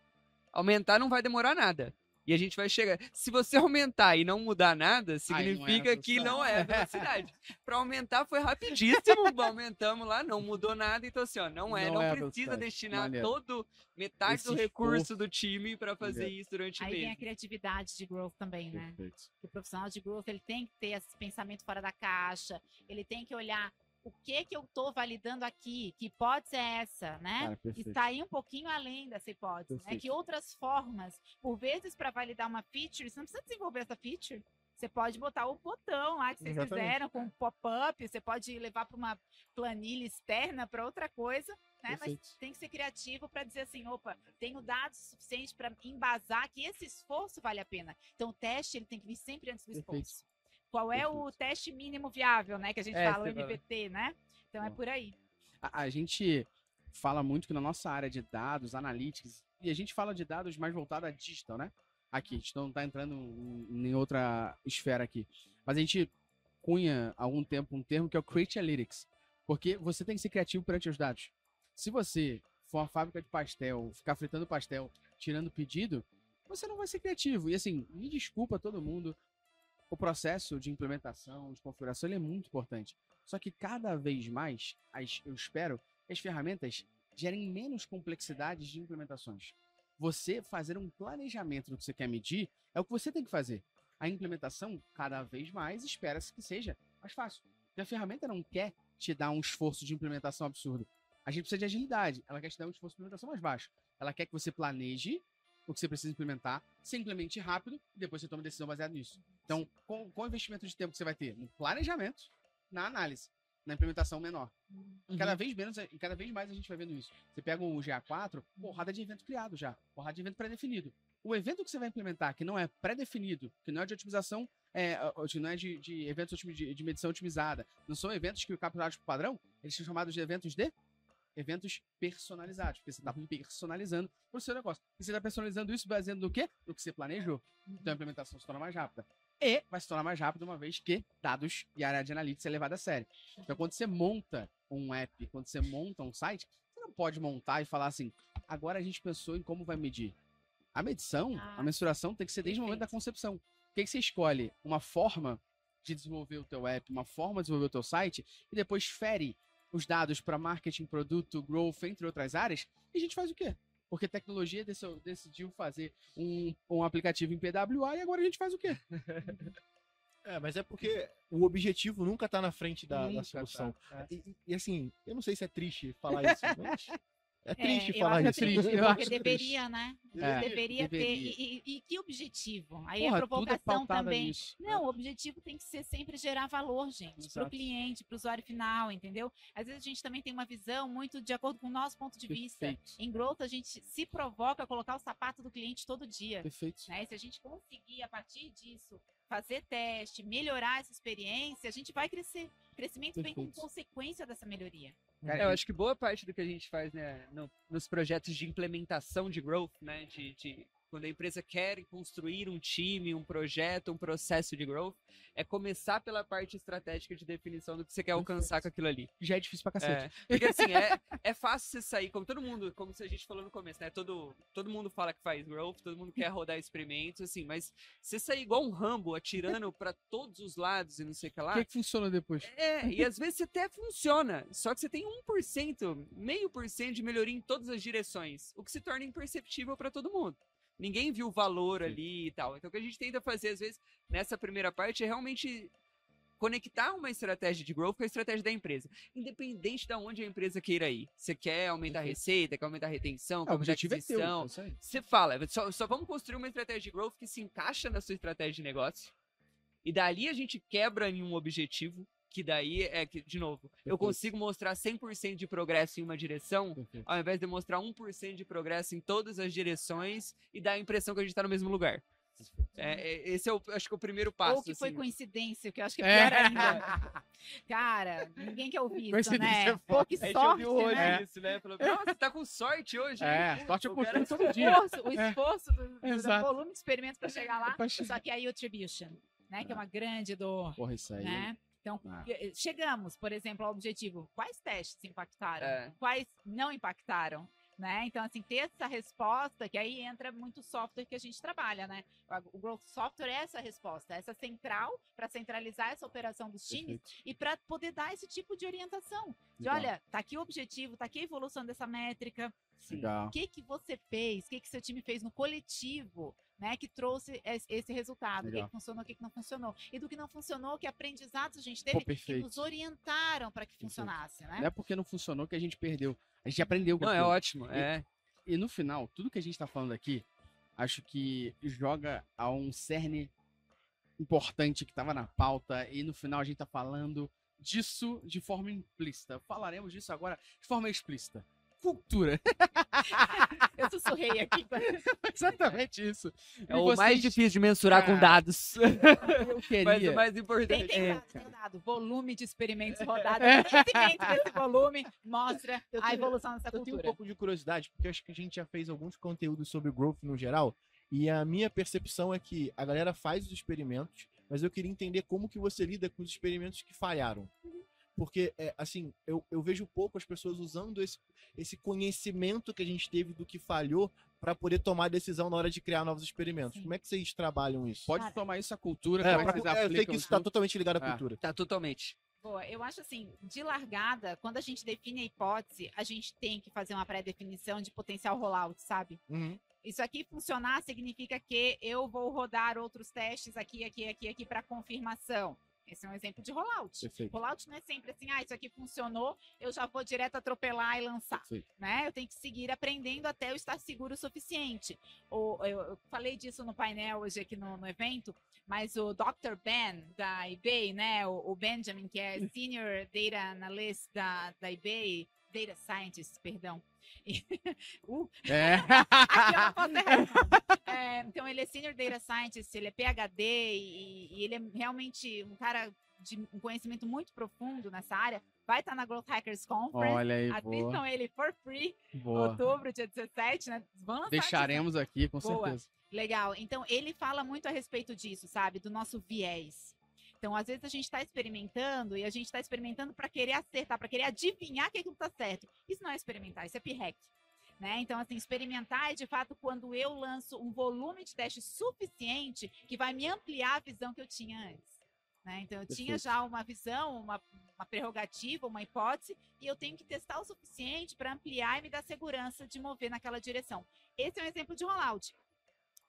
Aumentar não vai demorar nada. E a gente vai chegar. Se você aumentar e não mudar nada, significa a que não é a velocidade. Para aumentar foi rapidíssimo, aumentamos lá, não mudou nada. Então, assim, ó, não é, Não não, é precisa destinar Maneiro. todo metade Esse do recurso do time para fazer Maneiro. isso durante o Aí vem a mês. criatividade de growth também, né? Perfeito. O profissional de growth, ele tem que ter esse pensamento fora da caixa, ele tem que olhar o que que eu estou validando aqui, que hipótese é essa, né? Perfeito. Está aí um pouquinho além dessa hipótese, né? Que outras formas, por vezes, para validar uma feature, você não precisa desenvolver essa feature. Você pode botar o botão lá que vocês Exatamente. fizeram com um pop-up, você pode levar para uma planilha externa para outra coisa, né? Mas tem que ser criativo para dizer assim, opa, tenho dados suficientes para embasar que esse esforço vale a pena. Então o teste ele tem que vir sempre antes do Perfeito. esforço. Qual é o teste mínimo viável, né? Que a gente É, fala, o. MVP, né? Então é por aí. A, a gente fala muito que na nossa área de dados, analytics, e a gente fala de dados mais voltado a digital, né? Aqui, a gente não tá entrando em em outra esfera aqui. Mas a gente cunha há algum tempo um termo que é o Create Analytics. Porque você tem que ser criativo perante os dados. Se você for uma fábrica de pastel, ficar fritando pastel, tirando pedido, você não vai ser criativo. E assim, me desculpa todo mundo, o processo de implementação, de configuração, ele é muito importante. Só que cada vez mais, as- eu espero as ferramentas gerem menos complexidades de implementações. Você fazer um planejamento do que você quer medir é o que você tem que fazer. A implementação, cada vez mais, espera-se que seja mais fácil. A ferramenta não quer te dar um esforço de implementação absurdo. A gente precisa de agilidade. Ela quer te dar um esforço de implementação mais baixo. Ela quer que você planeje o que você precisa implementar, você implemente rápido e depois você uma decisão baseada nisso. Então, com, o investimento de tempo que você vai ter no planejamento, na análise, na implementação menor. Uhum. Cada vez menos, e cada vez mais a gente vai vendo isso. Você pega o GA4, porrada de evento criado já, porrada de evento pré-definido. O evento que você vai implementar, que não é pré-definido, que não é de otimização, é, ó, não é de, de eventos de, de medição otimizada. Não são eventos que capturados por padrão, eles são chamados de eventos de eventos personalizados, porque você está personalizando o seu negócio. E você está personalizando isso baseado no quê? No que você planejou. Então a implementação se torna mais rápida. E vai se tornar mais rápida uma vez que dados e área de analytics é levada a sério. Então quando você monta um app, quando você monta um site, você não pode montar e falar assim, agora a gente pensou em como vai medir. A medição, Ah, a mensuração tem que ser desde o momento da perfeito. concepção. O que, que você escolhe? Uma forma de desenvolver o teu app, uma forma de desenvolver o teu site, e depois fere os dados para marketing, produto, growth, entre outras áreas, e a gente faz o quê? Porque a tecnologia desse- decidiu fazer um, um aplicativo em PWA e agora a gente faz o quê? É, mas é porque o objetivo nunca tá na frente da, da Nunca solução. tá. E, e- e, assim, eu não sei se é triste falar isso, mas é triste eu falar isso. triste, eu acho deveria, né? É, deveria, ter. deveria. E, e- e que objetivo? Aí Porra, a é provocação pautado também. nisso. Não, o objetivo tem que ser sempre gerar valor, gente, para o cliente, para o usuário final, entendeu? Às vezes a gente também tem uma visão muito de acordo com o nosso ponto de vista. Perfeito. Em growth, a gente se provoca a colocar o sapato do cliente todo dia. Perfeito. Né? Se a gente conseguir, a partir disso, fazer teste, melhorar essa experiência, a gente vai crescer. O crescimento vem como Perfeito. consequência dessa melhoria. É, eu acho que boa parte do que a gente faz né, no- nos projetos de implementação de growth, né, de, de- quando a empresa quer construir um time, um projeto, um processo de growth, é começar pela parte estratégica de definição do que você quer alcançar com aquilo ali. Já é difícil pra cacete. É, porque assim, é, é fácil você sair, como todo mundo, como a gente falou no começo, né? Todo, todo mundo fala que faz growth, todo mundo quer rodar experimentos, assim, mas você sair igual um Rambo, atirando pra todos os lados e não sei o que O lá. que, que funciona depois? É, e às vezes até funciona, só que você tem 1%, meio por cento de melhoria em todas as direções, o que se torna imperceptível para todo mundo. Ninguém viu o valor Sim. ali e tal. Então o que a gente tenta fazer às vezes nessa primeira parte é realmente conectar uma estratégia de growth com a estratégia da empresa, independente de onde a empresa queira ir. Você quer aumentar a receita, quer aumentar a retenção, quer Ah, o aumentar a é teu. aquisição, é aí. você fala, só, só vamos construir uma estratégia de growth que se encaixa na sua estratégia de negócio. E dali a gente quebra em um objetivo, que daí é que, de novo, eu consigo mostrar 100% de progresso em uma direção, Perfeito. ao invés de mostrar 1% de progresso em todas as direções e dar a impressão que a gente tá no mesmo lugar. É, é- esse é o, acho que é o primeiro passo. Ou que foi assim. coincidência, que eu acho que é É. pior ainda. Cara, ninguém quer ouvir isso, Coincidência né? é Pô, que sorte, hoje né? isso, né? Falou, Nossa, você tá com sorte hoje? É, sorte eu o cara- construo todo O dia. esforço, o É. esforço do, do Exato. volume de experimentos para chegar lá, só que aí o attribution, né? Que é uma grande dor, Porra, isso aí. né? Então, Ah. eh, chegamos, por exemplo, ao objetivo. Quais testes impactaram? É. Quais não impactaram? Né? Então, assim, ter essa resposta, que aí entra muito software que a gente trabalha, né? O Growth Software é essa resposta, essa central para centralizar essa operação dos times Perfeito. e para poder dar esse tipo de orientação. De Legal. olha, tá aqui o objetivo, tá aqui a evolução dessa métrica, o que que você fez, o que que seu time fez no coletivo, né, que trouxe es- esse resultado, o que, Legal. que funcionou, o que, que não funcionou. E do que não funcionou, que aprendizados a gente Pô, teve que perfeito. nos orientaram para que funcionasse, né? Não é porque não funcionou que a gente perdeu. A gente aprendeu Não, é aquilo. ótimo. É. E no final, tudo que a gente tá falando aqui, acho que joga a um cerne importante que tava na pauta. E no final a gente tá falando disso de forma implícita. Falaremos disso agora de forma explícita. Cultura. Eu sussurrei aqui. Exatamente isso. É E o vocês- mais difícil de mensurar com Cara, dados. Eu Mas queria. o mais Tem, importante. tem É, dado, tem dado. Volume de experimentos rodados. É. O crescimento desse volume mostra a evolução dessa Eu tenho um cultura. pouco de curiosidade, porque eu acho que a gente já fez alguns conteúdos sobre growth no geral, e a minha percepção é que a galera faz os experimentos, mas eu queria entender como que você lida com os experimentos que falharam. Porque, é, assim, eu, eu vejo pouco as pessoas usando esse, esse conhecimento que a gente teve do que falhou para poder tomar decisão na hora de criar novos experimentos. Sim. Como é que vocês trabalham isso? Pode Cara, tomar isso à cultura. É, como é pra- é, eu sei que isso está totalmente ligado à É. cultura. Tá totalmente. Boa, eu acho assim, de largada, quando a gente define a hipótese, a gente tem que fazer uma pré-definição de potencial rollout, sabe? Uhum. Isso aqui funcionar significa que eu vou rodar outros testes aqui, aqui, aqui, aqui para confirmação. Esse é um exemplo de rollout. Perfeito. Rollout não é sempre assim, ah, isso aqui funcionou, eu já vou direto atropelar e lançar. Perfeito. Né? Eu tenho que seguir aprendendo até eu estar seguro o suficiente. O, eu, eu falei disso no painel hoje aqui no, no evento, mas o Dr. Ben da eBay, né? O, o Benjamin, que é Senior Data Analyst da, da eBay, Data Scientist, perdão. Uh, É. errar. É, então, ele é Senior Data Scientist, ele é PhD e, e ele é realmente um cara de um conhecimento muito profundo nessa área. Vai estar na Growth Hackers Conference. Olha aí, boa. Assistam ele for free, boa. outubro, dia 17, né? Vão Deixaremos aqui, com Boa. certeza. Legal. Então, ele fala muito a respeito disso, sabe? Do nosso viés. Então, às vezes a gente está experimentando e a gente está experimentando para querer acertar, para querer adivinhar que aquilo está certo. Isso não é experimentar, isso é pirrec. Né? Então, assim, experimentar é de fato quando eu lanço um volume de teste suficiente que vai me ampliar a visão que eu tinha antes. né? Então, eu tinha Perfeito. já uma visão, uma, uma prerrogativa, uma hipótese, e eu tenho que testar o suficiente para ampliar e me dar segurança de mover naquela direção. Esse é um exemplo de rollout.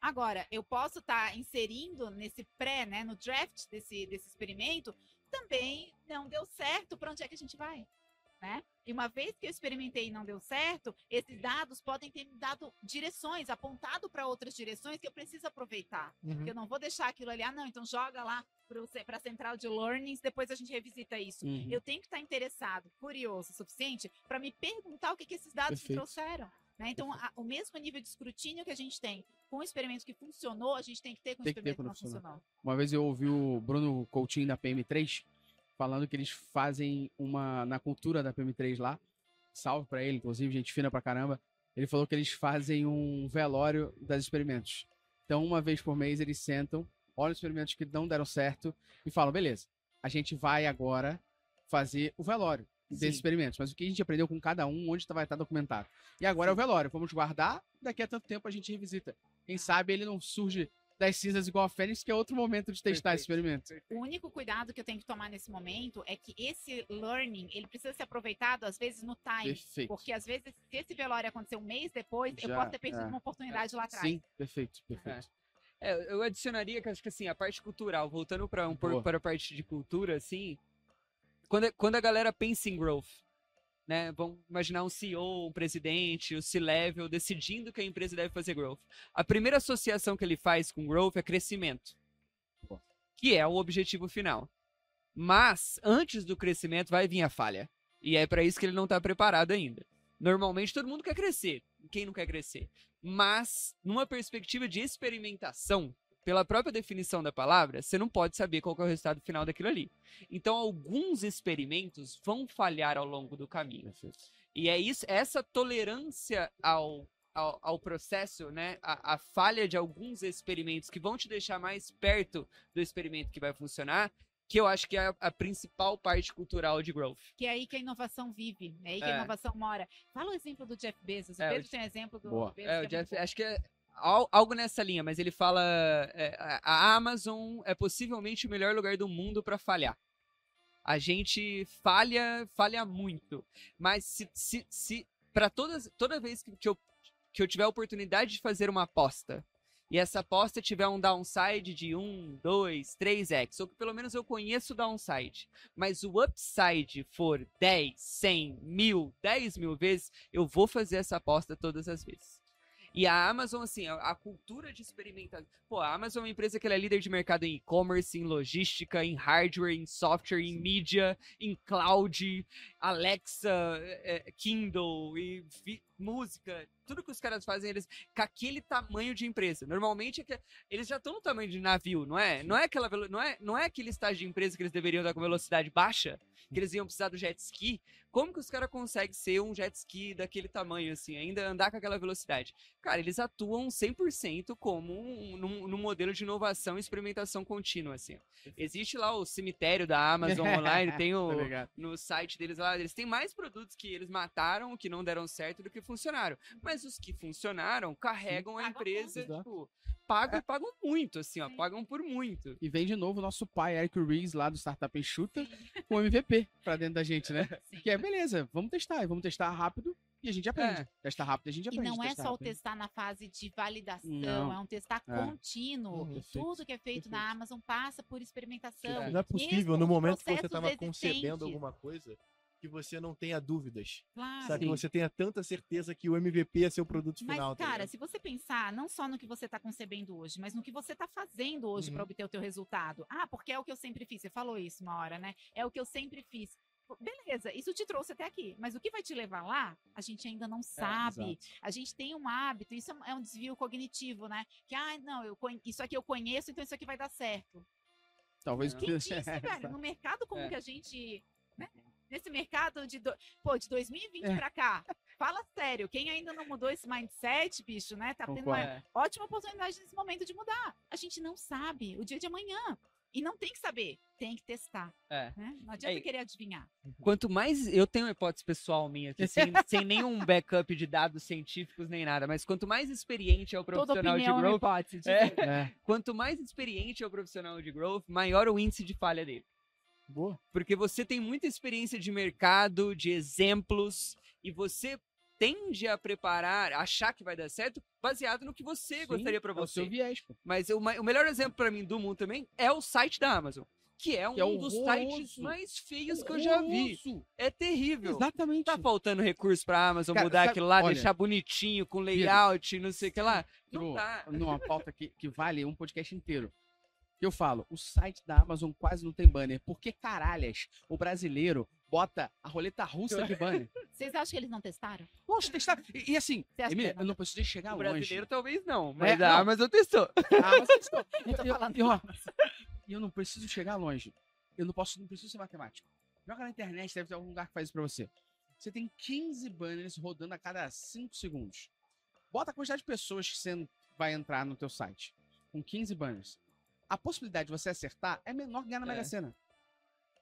Agora, eu posso estar inserindo nesse pré, né, no draft desse, desse experimento, também não deu certo, para onde é que a gente vai? Né? E uma vez que eu experimentei e não deu certo, esses dados podem ter me dado direções, apontado para outras direções que eu preciso aproveitar. Uhum. Eu não vou deixar aquilo ali, ah, não, então joga lá para a central de learnings, depois a gente revisita isso. Uhum. Eu tenho que estar interessado, curioso o suficiente para me perguntar o que, que esses dados me trouxeram. Né? Então, a- o mesmo nível de escrutínio que a gente tem com o experimento que funcionou, a gente tem que ter com o Tem que experimento que quando não funcionou. Uma vez eu ouvi o Bruno Coutinho da PM3 falando que eles fazem uma na cultura da PM3 lá. Salve pra ele, inclusive, gente fina pra caramba. Ele falou que eles fazem um velório das experimentos. Então, uma vez por mês eles sentam, olham os experimentos que não deram certo e falam: beleza, a gente vai agora fazer o velório desses Sim. experimentos. Mas o que a gente aprendeu com cada um, onde tá- vai estar documentado. E agora é o velório. Vamos guardar, daqui a tanto tempo a gente revisita. Quem sabe ele não surge das cinzas igual a Fênix, que é outro momento de testar esse experimento. O único cuidado que eu tenho que tomar nesse momento é que esse learning, ele precisa ser aproveitado, às vezes, no time. Perfeito. Porque, às vezes, se esse velório acontecer um mês depois, eu Já, posso ter perdido é. uma oportunidade lá atrás. Sim, perfeito, perfeito. É, eu adicionaria que acho que assim, a parte cultural, voltando para um pouco para a parte de cultura, assim, quando, quando a galera pensa em growth, né? Vamos imaginar um CEO, um presidente, o C-level decidindo que a empresa deve fazer growth. A primeira associação que ele faz com growth é crescimento, que é o objetivo final. Mas antes do crescimento vai vir a falha. E é para isso que ele não está preparado ainda. Normalmente todo mundo quer crescer. Quem não quer crescer? Mas numa perspectiva de experimentação, pela própria definição da palavra, você não pode saber qual que é o resultado final daquilo ali. Então alguns experimentos vão falhar ao longo do caminho. E é isso, essa tolerância ao, ao, ao processo, né? A, a falha de alguns experimentos que vão te deixar mais perto do experimento que vai funcionar, que eu acho que é a, a principal parte cultural de growth. Que é aí que a inovação vive, é aí que É. a inovação mora. Fala o exemplo do Jeff Bezos. O É, o Pedro tem um exemplo do Boa. Bezos. É, que o Jeff, acho que é algo nessa linha, mas ele fala: é, a Amazon é possivelmente o melhor lugar do mundo para falhar. A gente falha, falha muito. Mas se, se, se para todas, toda vez que eu, que eu tiver a oportunidade de fazer uma aposta e essa aposta tiver um downside de 1, 2, 3x, ou que pelo menos eu conheço o downside, mas o upside for 10, 100, mil, 10 mil vezes, eu vou fazer essa aposta todas as vezes. E a Amazon, assim, a, a cultura de experimentação. Pô, a Amazon é uma empresa que é líder de mercado em e-commerce, em logística, em hardware, em software, em mídia, em cloud, Alexa, é, é, Kindle e música. Tudo que os caras fazem, eles com aquele tamanho de empresa. Normalmente é que eles já estão no tamanho de navio, não é? Não é aquela não é, não é aquele estágio de empresa que eles deveriam dar com velocidade baixa, que eles iam precisar do jet ski. Como que os caras conseguem ser um jet ski daquele tamanho assim, ainda andar com aquela velocidade? Cara, eles atuam 100% como um, num, num modelo de inovação e experimentação contínua assim. Existe lá o cemitério da Amazon online, tem o no site deles lá, eles têm mais produtos que eles mataram, que não deram certo, do que funcionaram. Mas os que funcionaram carregam a Pagam empresa, tipo, pagam É. e pagam muito, assim, ó, Sim. pagam por muito. E vem de novo o nosso pai, Eric Ries, lá do Startup Enxuta, com o MVP pra dentro da gente, né? Sim. Que é, beleza, vamos testar, e vamos testar rápido e a gente aprende. É. Testar rápido e a gente E aprende. não é testar só o rápido. testar na fase de validação, Não. é um testar É. contínuo. Uhum. Tudo que é feito na perfeito. Amazon passa por experimentação. É. Não é possível, Mesmo no momento que você estava concebendo alguma coisa, que você não tenha dúvidas. Claro. Sabe? Que você tenha tanta certeza que o MVP é seu produto Mas, final. tá cara, ligado? se você pensar não só no que você está concebendo hoje, mas no que você está fazendo hoje Uhum. para obter o teu resultado. Ah, porque é o que eu sempre fiz. Você falou isso uma hora, né? É o que eu sempre fiz. Beleza, isso te trouxe até aqui, mas o que vai te levar lá, a gente ainda não sabe. exato. a gente tem um hábito, isso é um- é desvio cognitivo, né? Que, ah, não, eu isso aqui eu conheço, então isso aqui vai dar certo. Talvez. Quem disse, velho? No mercado como É. que a gente. Nesse mercado de, do- pô, de 2020 É. pra cá. Fala sério, quem ainda não mudou esse mindset, bicho, né? Tá tendo uma É. ótima oportunidade nesse momento de mudar. A gente não sabe o dia de amanhã. E não tem que saber, tem que testar. É. Né? Não adianta É, querer adivinhar. Quanto mais. Eu tenho uma hipótese pessoal minha aqui, sem, sem nenhum backup de dados científicos nem nada, mas quanto mais experiente é o Toda profissional de é uma growth, hipótese. É. ele. É. quanto mais experiente é o profissional de growth, maior o índice de falha dele. Boa. Porque você tem muita experiência de mercado, de exemplos, e você tende a preparar, achar que vai dar certo, baseado no que você Sim, gostaria para é o seu você. viés, pô. Mas o, o melhor exemplo para mim do mundo também é o site da Amazon, que é um Que é dos sites mais feios que eu já vi. É terrível. Exatamente. Tá faltando recurso pra Amazon Cara, mudar sabe- aquilo lá, olha, deixar bonitinho, com layout, não sei o que lá. Não dá. numa pauta que, que vale um podcast inteiro. Eu falo, o site da Amazon quase não tem banner. Por que caralhas o brasileiro bota a roleta russa de banner? Vocês acham que eles não testaram? Poxa, testar. E, e assim, Emília, eu não preciso chegar O longe. brasileiro talvez não, mas É, a não. Amazon testou. Ah, mas testou. Eu tô E- falando. E, ó, e eu não preciso chegar longe. Eu não posso, não preciso ser matemático. Joga na internet, deve ter algum lugar que faz isso pra você. Você tem 15 banners rodando a cada 5 segundos. Bota a quantidade de pessoas que você vai entrar no teu site. Com 15 banners. A possibilidade de você acertar é menor que ganhar na É. Mega Sena.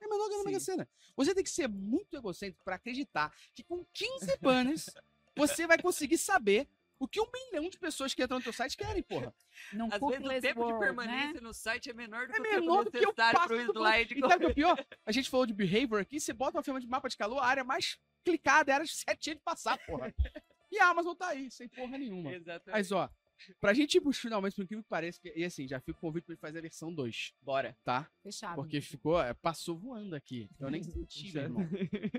É menor que ganhar na. Mega Sena. Você tem que ser muito egocêntrico pra acreditar que com 15 banners você vai conseguir saber o que um milhão de pessoas que entram no teu site querem, porra. Num Às vezes o tempo de world, permanência né? no site é menor do É que o menor tempo do que eu necessário pro do- slide. E sabe o é o pior? A gente falou de behavior aqui, você bota uma firma de mapa de calor, a área mais clicada é a área de setinha de passar, porra. E a Amazon tá aí, sem porra nenhuma. Exatamente. Mas, ó, pra gente ir finalmente, por incrível que pareça, e assim, já fica o convite pra gente fazer a versão 2, Bora. tá? Fechado. Porque ficou, é, passou voando aqui. Eu nem senti, meu irmão.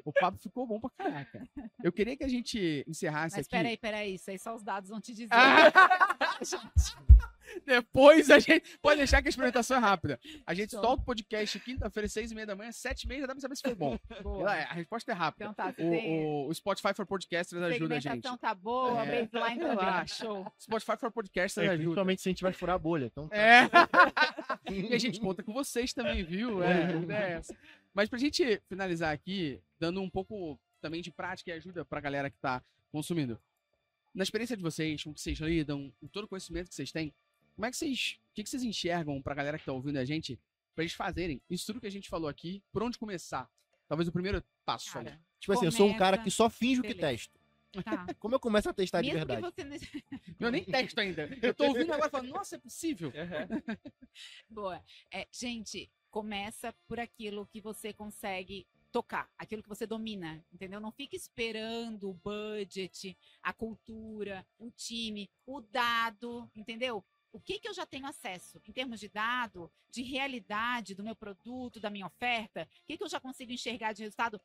O papo ficou bom pra caraca. Eu queria que a gente encerrasse Mas aqui. peraí, peraí, isso aí só os dados vão te dizer. Ah! Depois a gente. Pode deixar que a experimentação é rápida. A gente solta o podcast quinta-feira, seis e meia da manhã, sete e meia, já dá pra saber se foi bom. Boa. Ela- A resposta é rápida. Então tá, você tem... O, o, Spotify for Podcasters ajuda a gente. segmentação tá boa, a É. baseline também. Relaxa. Show. Spotify for Podcasters É, ajuda. principalmente se a gente vai furar a bolha. Então, tá. É. e a gente conta com vocês também, viu? É, é. Mas pra gente finalizar aqui, dando um pouco também de prática e ajuda pra galera que tá consumindo. Na experiência de vocês, com o que vocês lidam, com todo o conhecimento que vocês têm, como é que vocês. O que, que vocês enxergam pra galera que tá ouvindo a gente, pra eles fazerem isso tudo que a gente falou aqui, por onde começar? Talvez o primeiro passo ali. Cara, Tipo assim, eu sou um cara que só finjo que Beleza. testo. tá. Como eu começo a testar de Mesmo verdade? que você não... Eu nem testo ainda. Eu tô ouvindo agora falando, nossa, é possível. Boa. É, gente, começa por aquilo que você consegue tocar, aquilo que você domina, entendeu? Não fique esperando o budget, a cultura, o time, o dado, entendeu? O que, que eu já tenho acesso em termos de dado, de realidade do meu produto, da minha oferta? O que, que eu já consigo enxergar de resultado?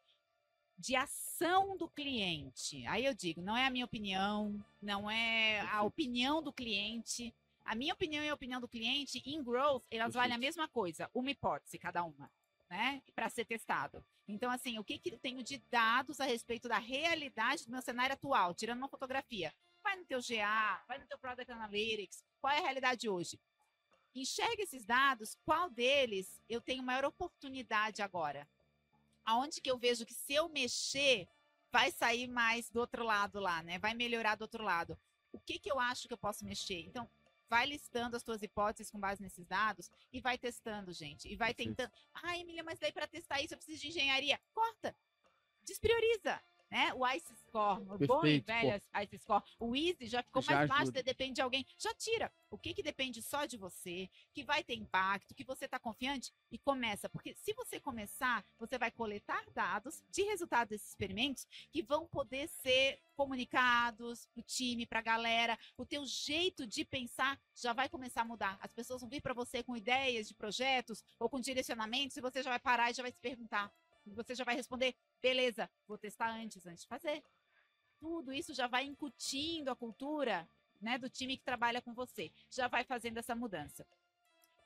De ação do cliente. Aí eu digo, não é a minha opinião, não é a opinião do cliente, a minha opinião e a opinião do cliente em growth, elas valem a mesma coisa, uma hipótese cada uma, né? Para ser testado. Então, assim, o que, que eu tenho de dados a respeito da realidade do meu cenário atual, tirando uma fotografia? Vai no teu GA, vai no teu Product Analytics, qual é a realidade hoje? Enxerga esses dados, qual deles eu tenho maior oportunidade agora? Aonde que eu vejo que se eu mexer, vai sair mais do outro lado lá, né? Vai melhorar do outro lado. O que que eu acho que eu posso mexer? Então, vai listando as tuas hipóteses com base nesses dados e vai testando, gente. E vai Perfeito. tentando. Ah, Emília, mas daí para testar isso eu preciso de engenharia. Corta. Desprioriza. Né? O Ice Score, o bom e velho Ice Score. O Easy já ficou Já mais fácil, depende de alguém. Já tira. O que, que depende só de você, que vai ter impacto, que você está confiante e começa. Porque se você começar, você vai coletar dados de resultado desses experimentos que vão poder ser comunicados para o time, para a galera. O teu jeito de pensar já vai começar a mudar. As pessoas vão vir para você com ideias de projetos ou com direcionamentos e você já vai parar e já vai se perguntar. E Você já vai responder, beleza, vou testar antes, antes de fazer. Tudo isso já vai incutindo a cultura né, do time que trabalha com você. Já vai fazendo essa mudança.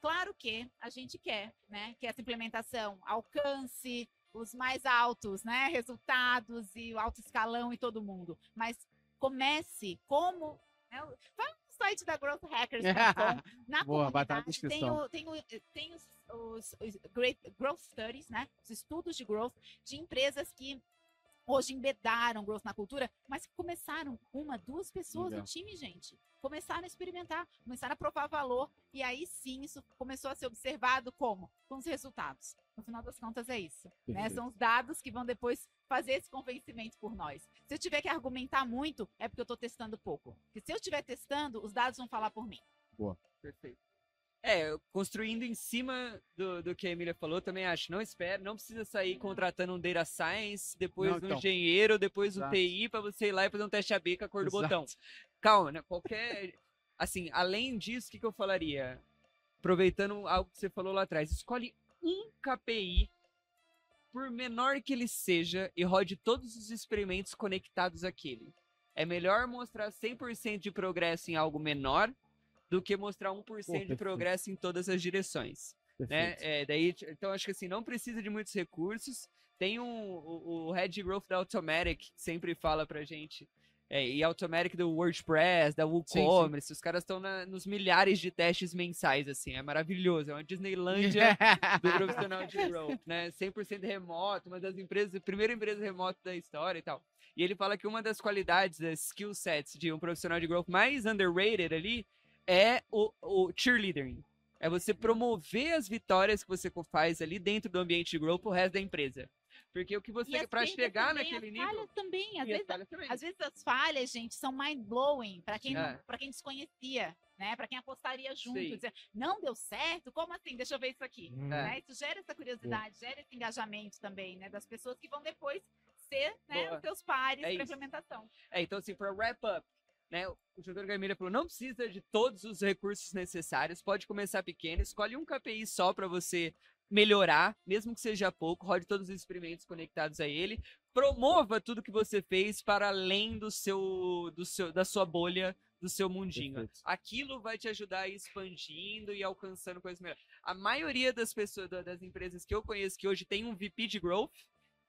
Claro que a gente quer, né, que essa implementação alcance os mais altos, né? Resultados e o alto escalão e todo mundo. Mas comece como. Né? Site da growthhackers.com. na Boa, vai estar na comunidade tem, o- tem, o- tem os, os- os great growth studies, né? Os estudos de growth de empresas que hoje embedaram growth na cultura, mas começaram uma, duas pessoas Legal. no time, gente. Começaram a experimentar, começaram a provar valor e aí sim isso começou a ser observado como com os resultados. No final das contas é isso, né? São os dados que vão depois fazer esse convencimento por nós. Se eu tiver que argumentar muito, é porque eu estou testando pouco. Porque se eu estiver testando, os dados vão falar por mim. Perfeito. É, construindo em cima do, do que a Emília falou, também acho. Não espera, não precisa sair contratando um data science, depois Não, um então. engenheiro, depois um Exato. TI pra você ir lá e fazer um teste AB com a cor do Exato. botão. Calma, né? Qualquer. Assim, além disso, o que, que eu falaria? Aproveitando algo que você falou lá atrás, escolhe um KPI, por menor que ele seja, e rode todos os experimentos conectados àquele. É melhor mostrar 100% de progresso em algo menor do que mostrar 1% de progresso em todas as direções né? É, daí, então acho que assim, não precisa de muitos recursos. Tem um, o, o Head Growth da Automatic, que sempre fala pra gente. É, e Automatic do WordPress, da WooCommerce, os caras estão nos milhares de testes mensais, assim, é maravilhoso, é uma Disneylândia do profissional de growth, né? 100% remoto, uma das empresas, primeira empresa remota da história e tal. E ele fala que uma das qualidades, das skill sets de um profissional de growth mais underrated ali é o, o cheerleading. É você promover as vitórias que você faz ali dentro do ambiente de growth pro resto da empresa. Porque o que você, as para chegar também, naquele as nível. falhas também, às as vezes falhas também. Às vezes as falhas, gente, são mind blowing para quem, É. para quem desconhecia, né? Para quem apostaria junto, Sim. dizer, não deu certo, como assim? Deixa eu ver isso aqui. É. Né? Isso gera essa curiosidade, gera esse engajamento também, né? Das pessoas que vão depois ser né, Boa. os seus pares É para isso. implementação. É, então, assim, para wrap up, né? O jogador Gamilha falou: não precisa de todos os recursos necessários, pode começar pequeno, escolhe um KPI só para você melhorar, mesmo que seja pouco, rode todos os experimentos conectados a ele, promova tudo que você fez para além do seu, do seu da sua bolha, do seu mundinho. Perfeito. Aquilo vai te ajudar a ir expandindo e alcançando coisas melhores. A maioria das pessoas, da- das empresas que eu conheço que hoje tem um VP de growth,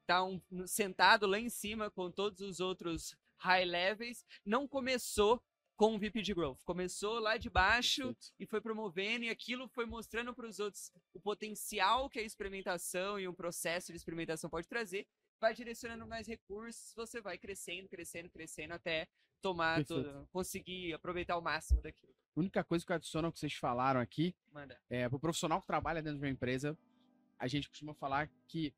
tá um- sentado lá em cima com todos os outros high levels, não começou com um VP de growth, começou lá de baixo Perfeito. e foi promovendo e aquilo foi mostrando para os outros o potencial que a experimentação e um processo de experimentação pode trazer, vai direcionando mais recursos, você vai crescendo, crescendo, crescendo até tomar todo, conseguir aproveitar o máximo daquilo. A única coisa que eu adiciono ao que vocês falaram aqui Manda. é pro profissional que trabalha dentro de uma empresa, a gente costuma falar que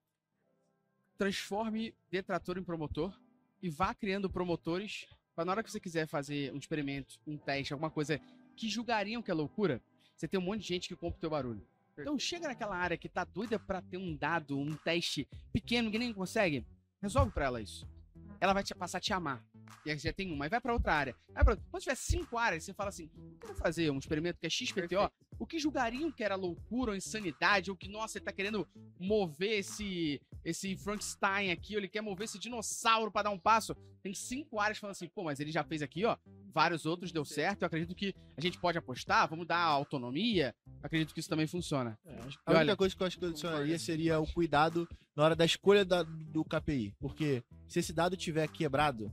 transforme detrator em promotor e vá criando promotores para na hora que você quiser fazer um experimento, um teste, alguma coisa que julgariam que é loucura, você tem um monte de gente que compra o teu barulho. Então chega naquela área que tá doida pra ter um dado, um teste pequeno que nem consegue, resolve pra ela isso. Ela vai te passar a te amar. E aí você já tem uma, aí vai pra outra área. Vai pra... Quando tiver cinco áreas, você fala assim: eu quero fazer um experimento que é XPTO. O que julgariam que era loucura ou insanidade, ou que, nossa, ele tá querendo mover esse, esse Frankenstein aqui, ele quer mover esse dinossauro pra dar um passo. Tem cinco áreas falando assim, pô, mas ele já fez aqui, ó. Vários outros deu certo. Eu acredito que a gente pode apostar, vamos dar autonomia. Eu acredito que isso também funciona. É, a única olha- coisa que eu acho que eu adicionaria seria o cuidado na hora da escolha da- do KPI. Porque se esse dado tiver quebrado,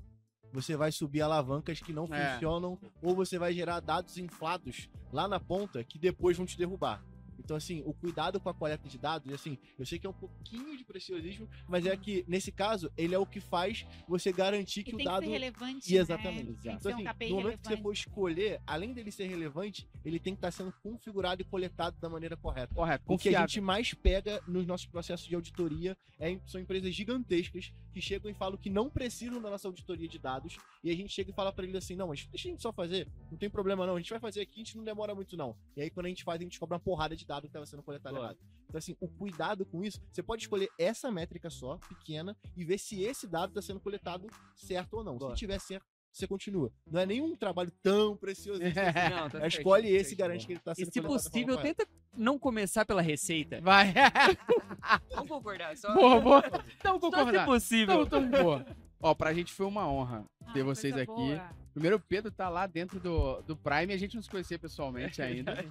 você vai subir alavancas que não É. funcionam, ou você vai gerar dados inflados lá na ponta que depois vão te derrubar. Então, assim, o cuidado com a coleta de dados, e assim, eu sei que é um pouquinho de preciosismo, mas é que, nesse caso, ele é o que faz você garantir E que o dado que ser relevante, e né? exatamente. Tem que Então, ser assim, um no momento que você relevante. for escolher, além dele ser relevante, ele tem que estar sendo configurado e coletado da maneira correta. Correto, O que a gente mais pega nos nossos processos de auditoria é, são empresas gigantescas que chegam e falam que não precisam da nossa auditoria de dados. E a gente chega e fala pra eles assim: não, mas deixa a gente só fazer, não tem problema não, a gente vai fazer aqui, a gente não demora muito não. E aí quando a gente faz, a gente cobra uma porrada de dados que estava sendo coletado Claro. errado. Então, assim, o cuidado com isso, você pode escolher essa métrica só, pequena, e ver se esse dado está sendo coletado certo ou não. Se tiver certo, você continua. Não é nenhum trabalho tão precioso. assim. Não, tá É, escolhe tá esse e certo. garante que ele está E sendo se da forma possível, tenta não começar pela receita. Vai. Vamos concordar, só, boa, boa. Então, só se concordar. possível. Então, então, boa. Ó, pra gente foi uma honra Ah, ter vocês coisa aqui. boa. Primeiro, o Pedro tá lá dentro do, do Prime e a gente não se conhecia pessoalmente ainda.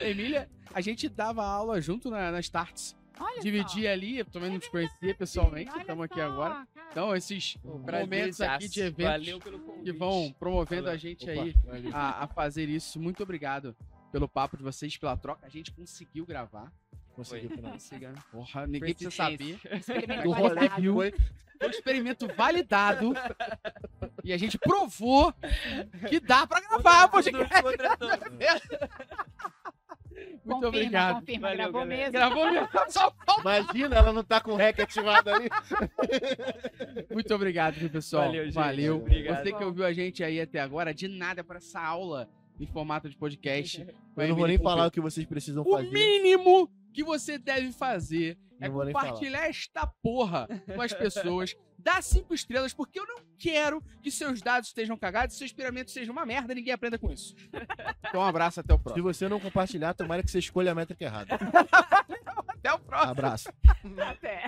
Emília, a gente dava aula junto na, nas Tarts. Olha dividir só. ali, eu também não te conhecia pessoalmente, estamos aqui agora. cara. Então, esses momentos aqui de eventos Valeu pelo que vão promovendo a gente Opa, aí valeu. a, a fazer isso. Muito obrigado pelo papo de vocês, pela troca. A gente conseguiu gravar. Conseguiu. Consiga. Porra, ninguém precisa saber. O rolê viu. Foi um experimento validado. e a gente provou que dá pra gravar, todos. Muito confirma, obrigado. confirma, Valeu, gravou galera. mesmo. Gravou mesmo. Só falta. Imagina, ela não tá com o REC ativado ali. Muito obrigado, viu, pessoal. Valeu, gente. Valeu. Obrigado. Você que ouviu a gente aí até agora, de nada para essa aula em formato de podcast. Eu não vou nem falar o que vocês precisam O fazer. mínimo que você deve fazer é falar. compartilhar esta porra com as pessoas. Dá cinco estrelas, porque eu não quero que seus dados estejam cagados e seu experimento seja uma merda ninguém aprenda com isso. Então, um abraço, até o Se próximo. você não compartilhar, tomara que você escolha a métrica errada. Até o próximo. Abraço. Até.